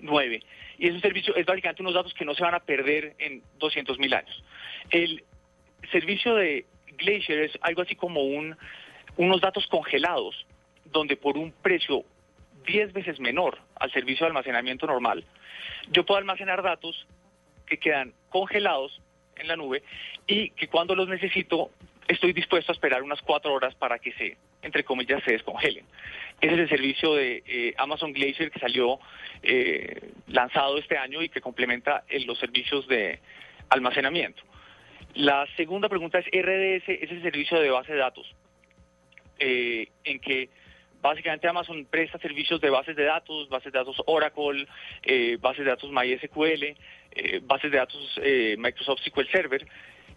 9. Y es un servicio, es básicamente unos datos que no se van a perder en 200 mil años. El servicio de Glacier es algo así como un, unos datos congelados, donde por un precio 10 veces menor al servicio de almacenamiento normal, yo puedo almacenar datos que quedan congelados en la nube y que cuando los necesito estoy dispuesto a esperar unas cuatro horas para que se, entre comillas, se descongelen. Ese es el servicio de eh, Amazon Glacier que salió eh, lanzado este año y que complementa eh, los servicios de almacenamiento. La segunda pregunta es RDS, es el servicio de base de datos, en que básicamente Amazon presta servicios de bases de datos, bases de datos Oracle, eh, bases de datos MySQL, eh, bases de datos eh, Microsoft SQL Server,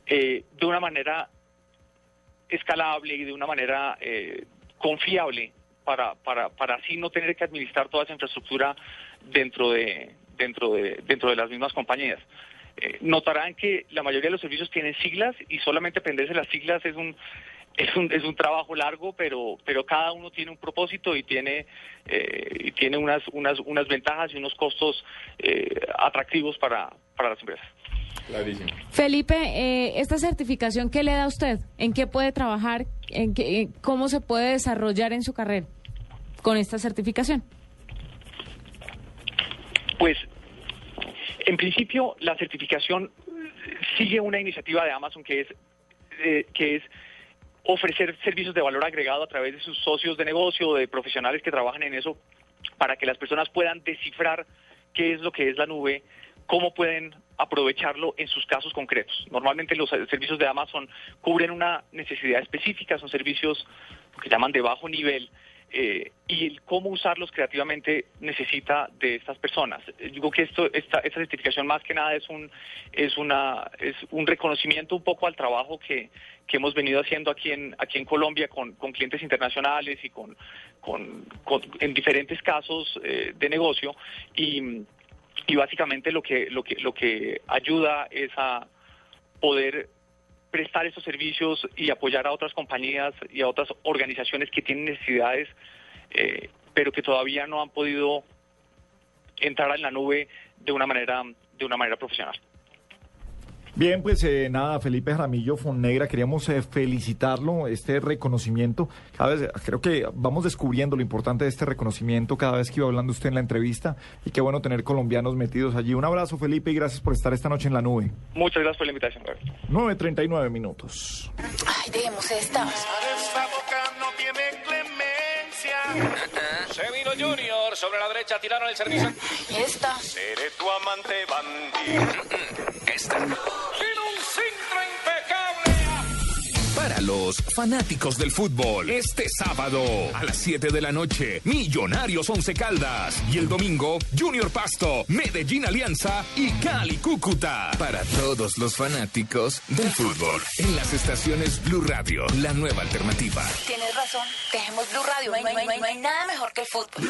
eh, de una manera escalable y de una manera eh, confiable para, para, para así no tener que administrar toda esa infraestructura dentro de, dentro de, dentro de las mismas compañías. Notarán que la mayoría de los servicios tienen siglas y solamente aprenderse las siglas es un es un, es un trabajo largo, pero pero cada uno tiene un propósito y tiene eh, y tiene unas unas unas ventajas y unos costos eh, atractivos para, para las empresas. Clarísimo. Felipe, eh, esta certificación, ¿qué le da a usted? ¿En qué puede trabajar? ¿En qué, eh, ¿Cómo se puede desarrollar en su carrera con esta certificación? Pues, en principio, la certificación sigue una iniciativa de Amazon que es, eh, que es ofrecer servicios de valor agregado a través de sus socios de negocio, de profesionales que trabajan en eso, para que las personas puedan descifrar qué es lo que es la nube, cómo pueden aprovecharlo en sus casos concretos. Normalmente los servicios de Amazon cubren una necesidad específica, son servicios que llaman de bajo nivel, eh, y el cómo usarlos creativamente necesita de estas personas. Eh, Digo que esto, esta, esta certificación más que nada es un, es una, es un reconocimiento un poco al trabajo que, que hemos venido haciendo aquí en, aquí en Colombia con, con clientes internacionales y con, con, en diferentes casos eh, de negocio y, y básicamente lo que, lo que, lo que ayuda es a poder prestar estos servicios y apoyar a otras compañías y a otras organizaciones que tienen necesidades, eh, pero que todavía no han podido entrar en la nube de una manera, de una manera profesional. Bien, pues eh, nada, Felipe Jaramillo Fonnegra, queríamos eh, felicitarlo, este reconocimiento. Cada vez, creo que vamos descubriendo lo importante de este reconocimiento cada vez que iba hablando usted en la entrevista y qué bueno tener colombianos metidos allí. Un abrazo, Felipe, y gracias por estar esta noche en la nube. Muchas gracias por la invitación. Gabriel. 9.39 minutos. Ay, dejemos esta. Esta boca no tiene. Se vino Junior sobre la derecha, tiraron el servicio. Esta. Seré tu amante bandido. Esta. Vino un los fanáticos del fútbol. Este sábado a las 7 de la noche, Millonarios Once Caldas. Y el domingo, Junior Pasto, Medellín Alianza y Cali Cúcuta. Para todos los fanáticos del fútbol. En las estaciones Blue Radio, la nueva alternativa. Tienes razón, dejemos Blue Radio. No hay, no hay- no hay nada mejor que el fútbol.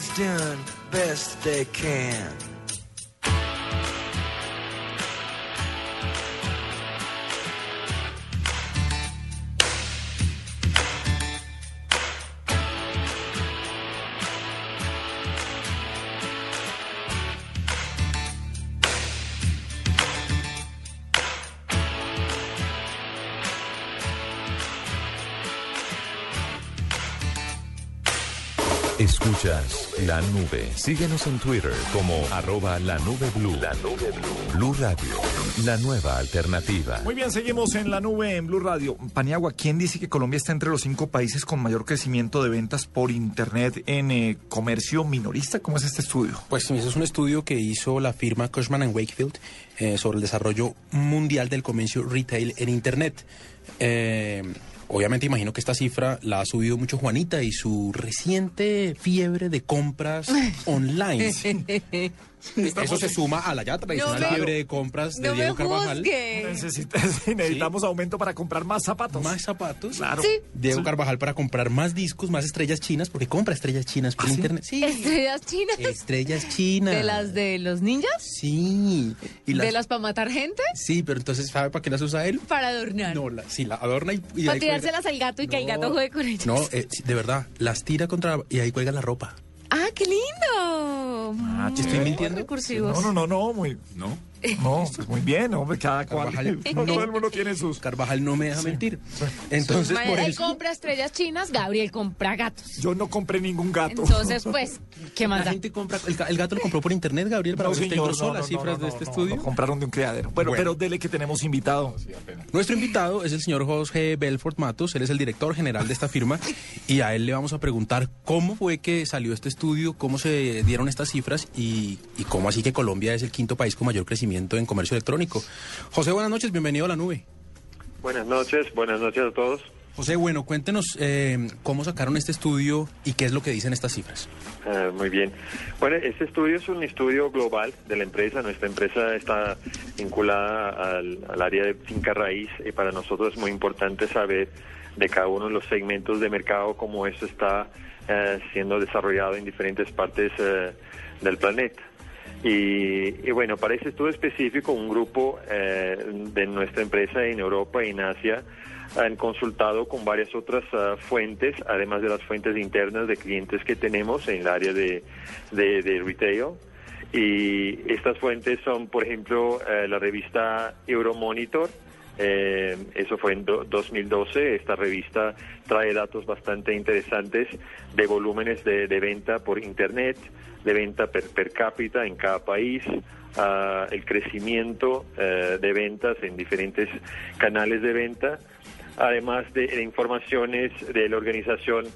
Kids doing best they can. La nube. Síguenos en Twitter como arroba la nube blue. La nube blue. Blue Radio, la nueva alternativa. Muy bien, seguimos en la nube en Blue Radio. Paniagua, ¿quién dice que Colombia está entre los cinco países con mayor crecimiento de ventas por Internet en eh, comercio minorista? ¿Cómo es este estudio? Pues sí, ese es un estudio que hizo la firma Cushman Wakefield eh, sobre el desarrollo mundial del comercio retail en Internet. Eh, obviamente imagino que esta cifra la ha subido mucho Juanita y su reciente fiebre de compras online. Eso se suma a la ya tradicional No fiebre de compras de no Diego Carvajal. Necesitas- necesitamos aumento para comprar más zapatos. Más zapatos. Claro. Diego Sí. Carvajal para comprar más discos, más estrellas chinas, porque compra estrellas chinas por internet. Sí. Estrellas chinas. Estrellas chinas. ¿De las de los ninjas? Sí. Y ¿De las para matar gente? Sí, pero entonces, ¿sabe para qué las usa él? Para adornar. No, la, sí, la adorna y, y para cuelga- tirárselas al gato y que el gato juegue con ellas. No, eh, de verdad, las tira contra y ahí cuelga la ropa. ¡Ah, qué lindo! Ah, ¿Te estoy mintiendo? recursivos. No, no, no, no, muy, ¿No? no, pues muy bien, hombre, cada cual. Carvajal, no, todo el mundo tiene sus. Carvajal no me deja mentir. Entonces, Ma- por Él eso. compra estrellas chinas, Gabriel compra gatos. Yo no compré ningún gato. Entonces, pues, ¿qué más La da? gente compra, el, ga- el gato lo compró por internet, Gabriel, para No, usted señor, no, las no, cifras no, de este no, estudio. no, compraron de un criadero. Pero, Bueno. pero dele que tenemos invitado. Nuestro invitado es el señor José Belfort Matos, él es el director general de esta firma y a él le vamos a preguntar cómo fue que salió este estudio, cómo se dieron estas cifras y, y cómo así que Colombia es el quinto país con mayor crecimiento en comercio electrónico. José, buenas noches, bienvenido a la nube. Buenas noches, buenas noches a todos. José, bueno, cuéntenos eh, cómo sacaron este estudio y qué es lo que dicen estas cifras. Ah, muy bien. Bueno, este estudio es un estudio global de la empresa. Nuestra empresa está vinculada al, al área de finca raíz y para nosotros es muy importante saber de cada uno de los segmentos de mercado cómo esto está eh, siendo desarrollado en diferentes partes eh, del planeta. Y, bueno, para este estudio específico, un grupo eh, de nuestra empresa en Europa y en Asia han consultado con varias otras ah, fuentes, además de las fuentes internas de clientes que tenemos en el área de, de, de retail. Y estas fuentes son, por ejemplo, eh, la revista Euromonitor, eh, eso fue en do- 2012. Esta revista trae datos bastante interesantes de volúmenes de, venta por Internet, de venta per, cápita en cada país, ah, el crecimiento eh, de ventas en diferentes canales de venta, además de, de informaciones de la Organización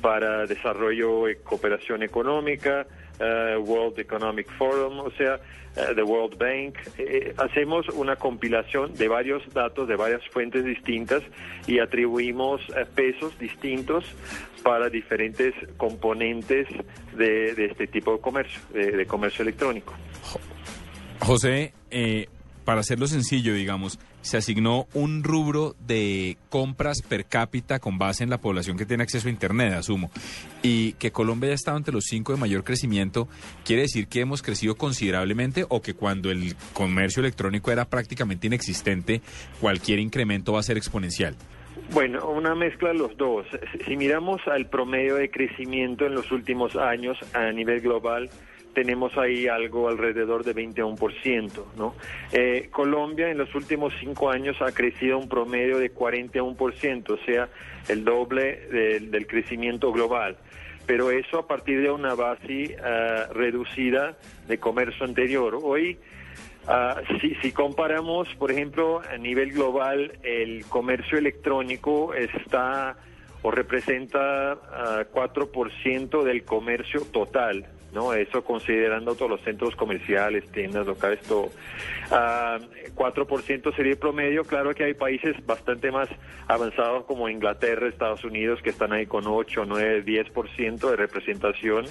para Desarrollo y Cooperación Económica, eh, World Economic Forum, o sea, eh, the World Bank. Eh, hacemos una compilación de varios datos de varias fuentes distintas y atribuimos eh, pesos distintos para diferentes componentes de, de este tipo de comercio, de, de comercio electrónico. José, eh, para hacerlo sencillo, digamos, se asignó un rubro de compras per cápita con base en la población que tiene acceso a Internet, asumo. Y que Colombia ya estado entre los cinco de mayor crecimiento, ¿quiere decir que hemos crecido considerablemente o que cuando el comercio electrónico era prácticamente inexistente, cualquier incremento va a ser exponencial? Bueno, una mezcla de los dos. Si miramos al promedio de crecimiento en los últimos años a nivel global, tenemos ahí algo alrededor de 21%, ¿no? Eh, Colombia en los últimos cinco años ha crecido un promedio de 41%, o sea, el doble del, crecimiento global. Pero eso a partir de una base ah, reducida de comercio anterior. Hoy Ah, si, si comparamos, por ejemplo, a nivel global, el comercio electrónico está o representa ah, 4% del comercio total, ¿no? Eso considerando todos los centros comerciales, tiendas locales, todo. Ah, 4% sería el promedio. Claro que hay países bastante más avanzados como Inglaterra, Estados Unidos, que están ahí con 8, 9, 10% de representación.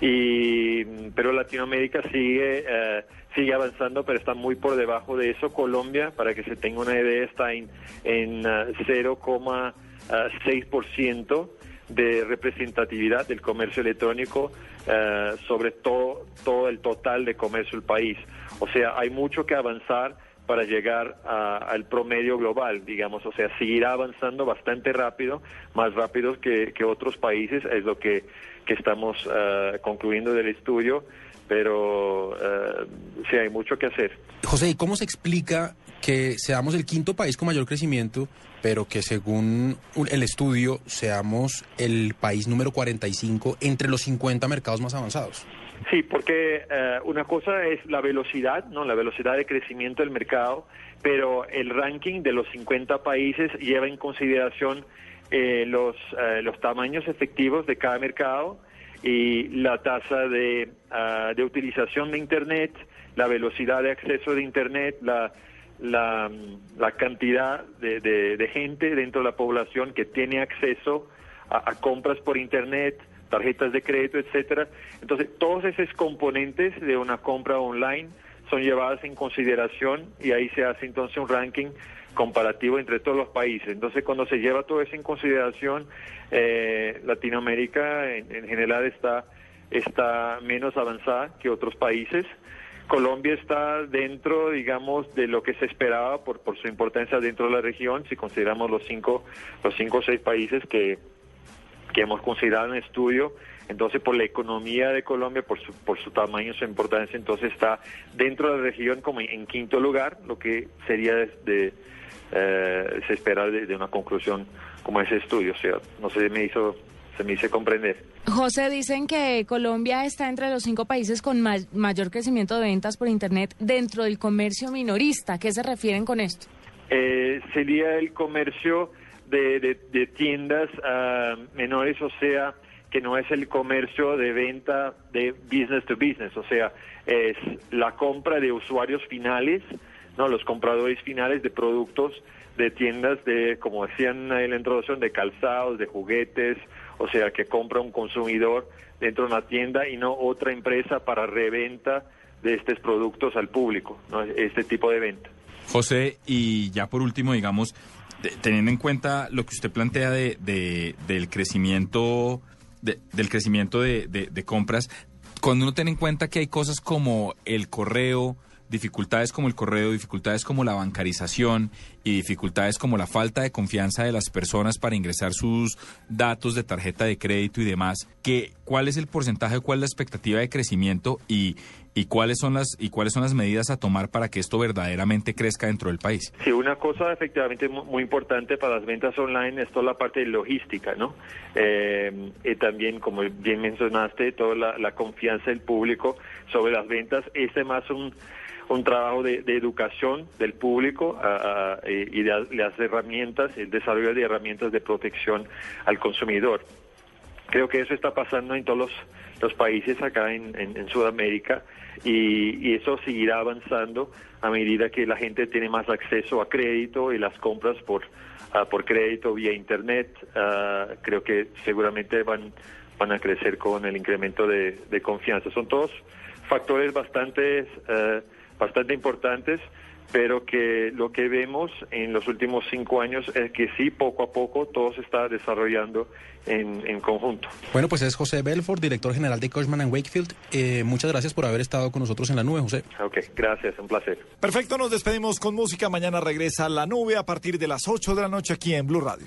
Y, pero Latinoamérica sigue, eh, sigue avanzando, pero está muy por debajo de eso. Colombia, para que se tenga una idea, está en, en ah, 0,6% de representatividad del comercio electrónico eh, sobre todo, todo el total de comercio del país. O sea, hay mucho que avanzar para llegar a- al promedio global, digamos, o sea, seguirá avanzando bastante rápido, más rápido que, que otros países, es lo que, que estamos eh, concluyendo del estudio, pero eh, sí hay mucho que hacer. José, ¿y cómo se explica que seamos el quinto país con mayor crecimiento, pero que según el estudio seamos el país número 45 entre los 50 mercados más avanzados. Sí, porque eh, una cosa es la velocidad, ¿no? La velocidad de crecimiento del mercado, pero el ranking de los 50 países lleva en consideración eh, los, eh, los tamaños efectivos de cada mercado y la tasa de, ah, de utilización de Internet, la velocidad de acceso de Internet, la, la, la cantidad de, de- gente dentro de la población que tiene acceso a, a compras por Internet, tarjetas de crédito, etcétera. Entonces, todos esos componentes de una compra online son llevadas en consideración y ahí se hace entonces un ranking comparativo entre todos los países. Entonces, cuando se lleva todo eso en consideración, eh, Latinoamérica en, en general está, está menos avanzada que otros países. Colombia está dentro, digamos, de lo que se esperaba por, por su importancia dentro de la región, si consideramos los cinco, los cinco o seis países que, hemos considerado en el estudio. Entonces, por la economía de Colombia, por su, por su tamaño, su importancia, entonces está dentro de la región como en, quinto lugar, lo que sería de, de, eh, se de, de una conclusión como ese estudio. O sea, no se me hizo, se me hizo comprender. José, dicen que Colombia está entre los cinco países con ma- mayor crecimiento de ventas por Internet dentro del comercio minorista. ¿A qué se refieren con esto? eh, sería el comercio de, de- de tiendas ah, menores, o sea, que no es el comercio de venta de business to business, o sea, es la compra de usuarios finales, no, los compradores finales de productos de tiendas de, como decían en la introducción, de calzados, de juguetes, o sea, que compra un consumidor dentro de una tienda y no otra empresa para reventa de estos productos al público, ¿no? este tipo de venta. José, y ya por último, digamos, teniendo en cuenta lo que usted plantea de, de- del crecimiento, de- del crecimiento de compras, cuando uno tiene en cuenta que hay cosas como el correo, dificultades como el correo, dificultades como la bancarización y dificultades como la falta de confianza de las personas para ingresar sus datos de tarjeta de crédito y demás, que, ¿cuál es el porcentaje, cuál es la expectativa de crecimiento y, y cuáles son las y cuáles son las medidas a tomar para que esto verdaderamente crezca dentro del país? Sí, una cosa efectivamente mu- muy importante para las ventas online es toda la parte de logística, ¿no? Eh, y también, como bien mencionaste, toda la, la confianza del público sobre las ventas. Este más un, un trabajo de, de educación del público ah, ah, y de las herramientas, el desarrollo de herramientas de protección al consumidor. Creo que eso está pasando en todos los, países acá en, Sudamérica y, eso seguirá avanzando a medida que la gente tiene más acceso a crédito y las compras por, ah, por crédito vía Internet. creo que seguramente van, van a crecer con el incremento de, confianza. Son todos factores bastante, eh, bastante importantes pero que lo que vemos en los últimos cinco años es que sí, poco a poco todo se está desarrollando en, en conjunto. Bueno, pues es José Belfort, director general de Cushman and Wakefield. Eh, muchas gracias por haber estado con nosotros en la nube, José. Ok, gracias, un placer. Perfecto, nos despedimos con música. Mañana regresa La Nube a partir de las 8 de la noche aquí en Blue Radio.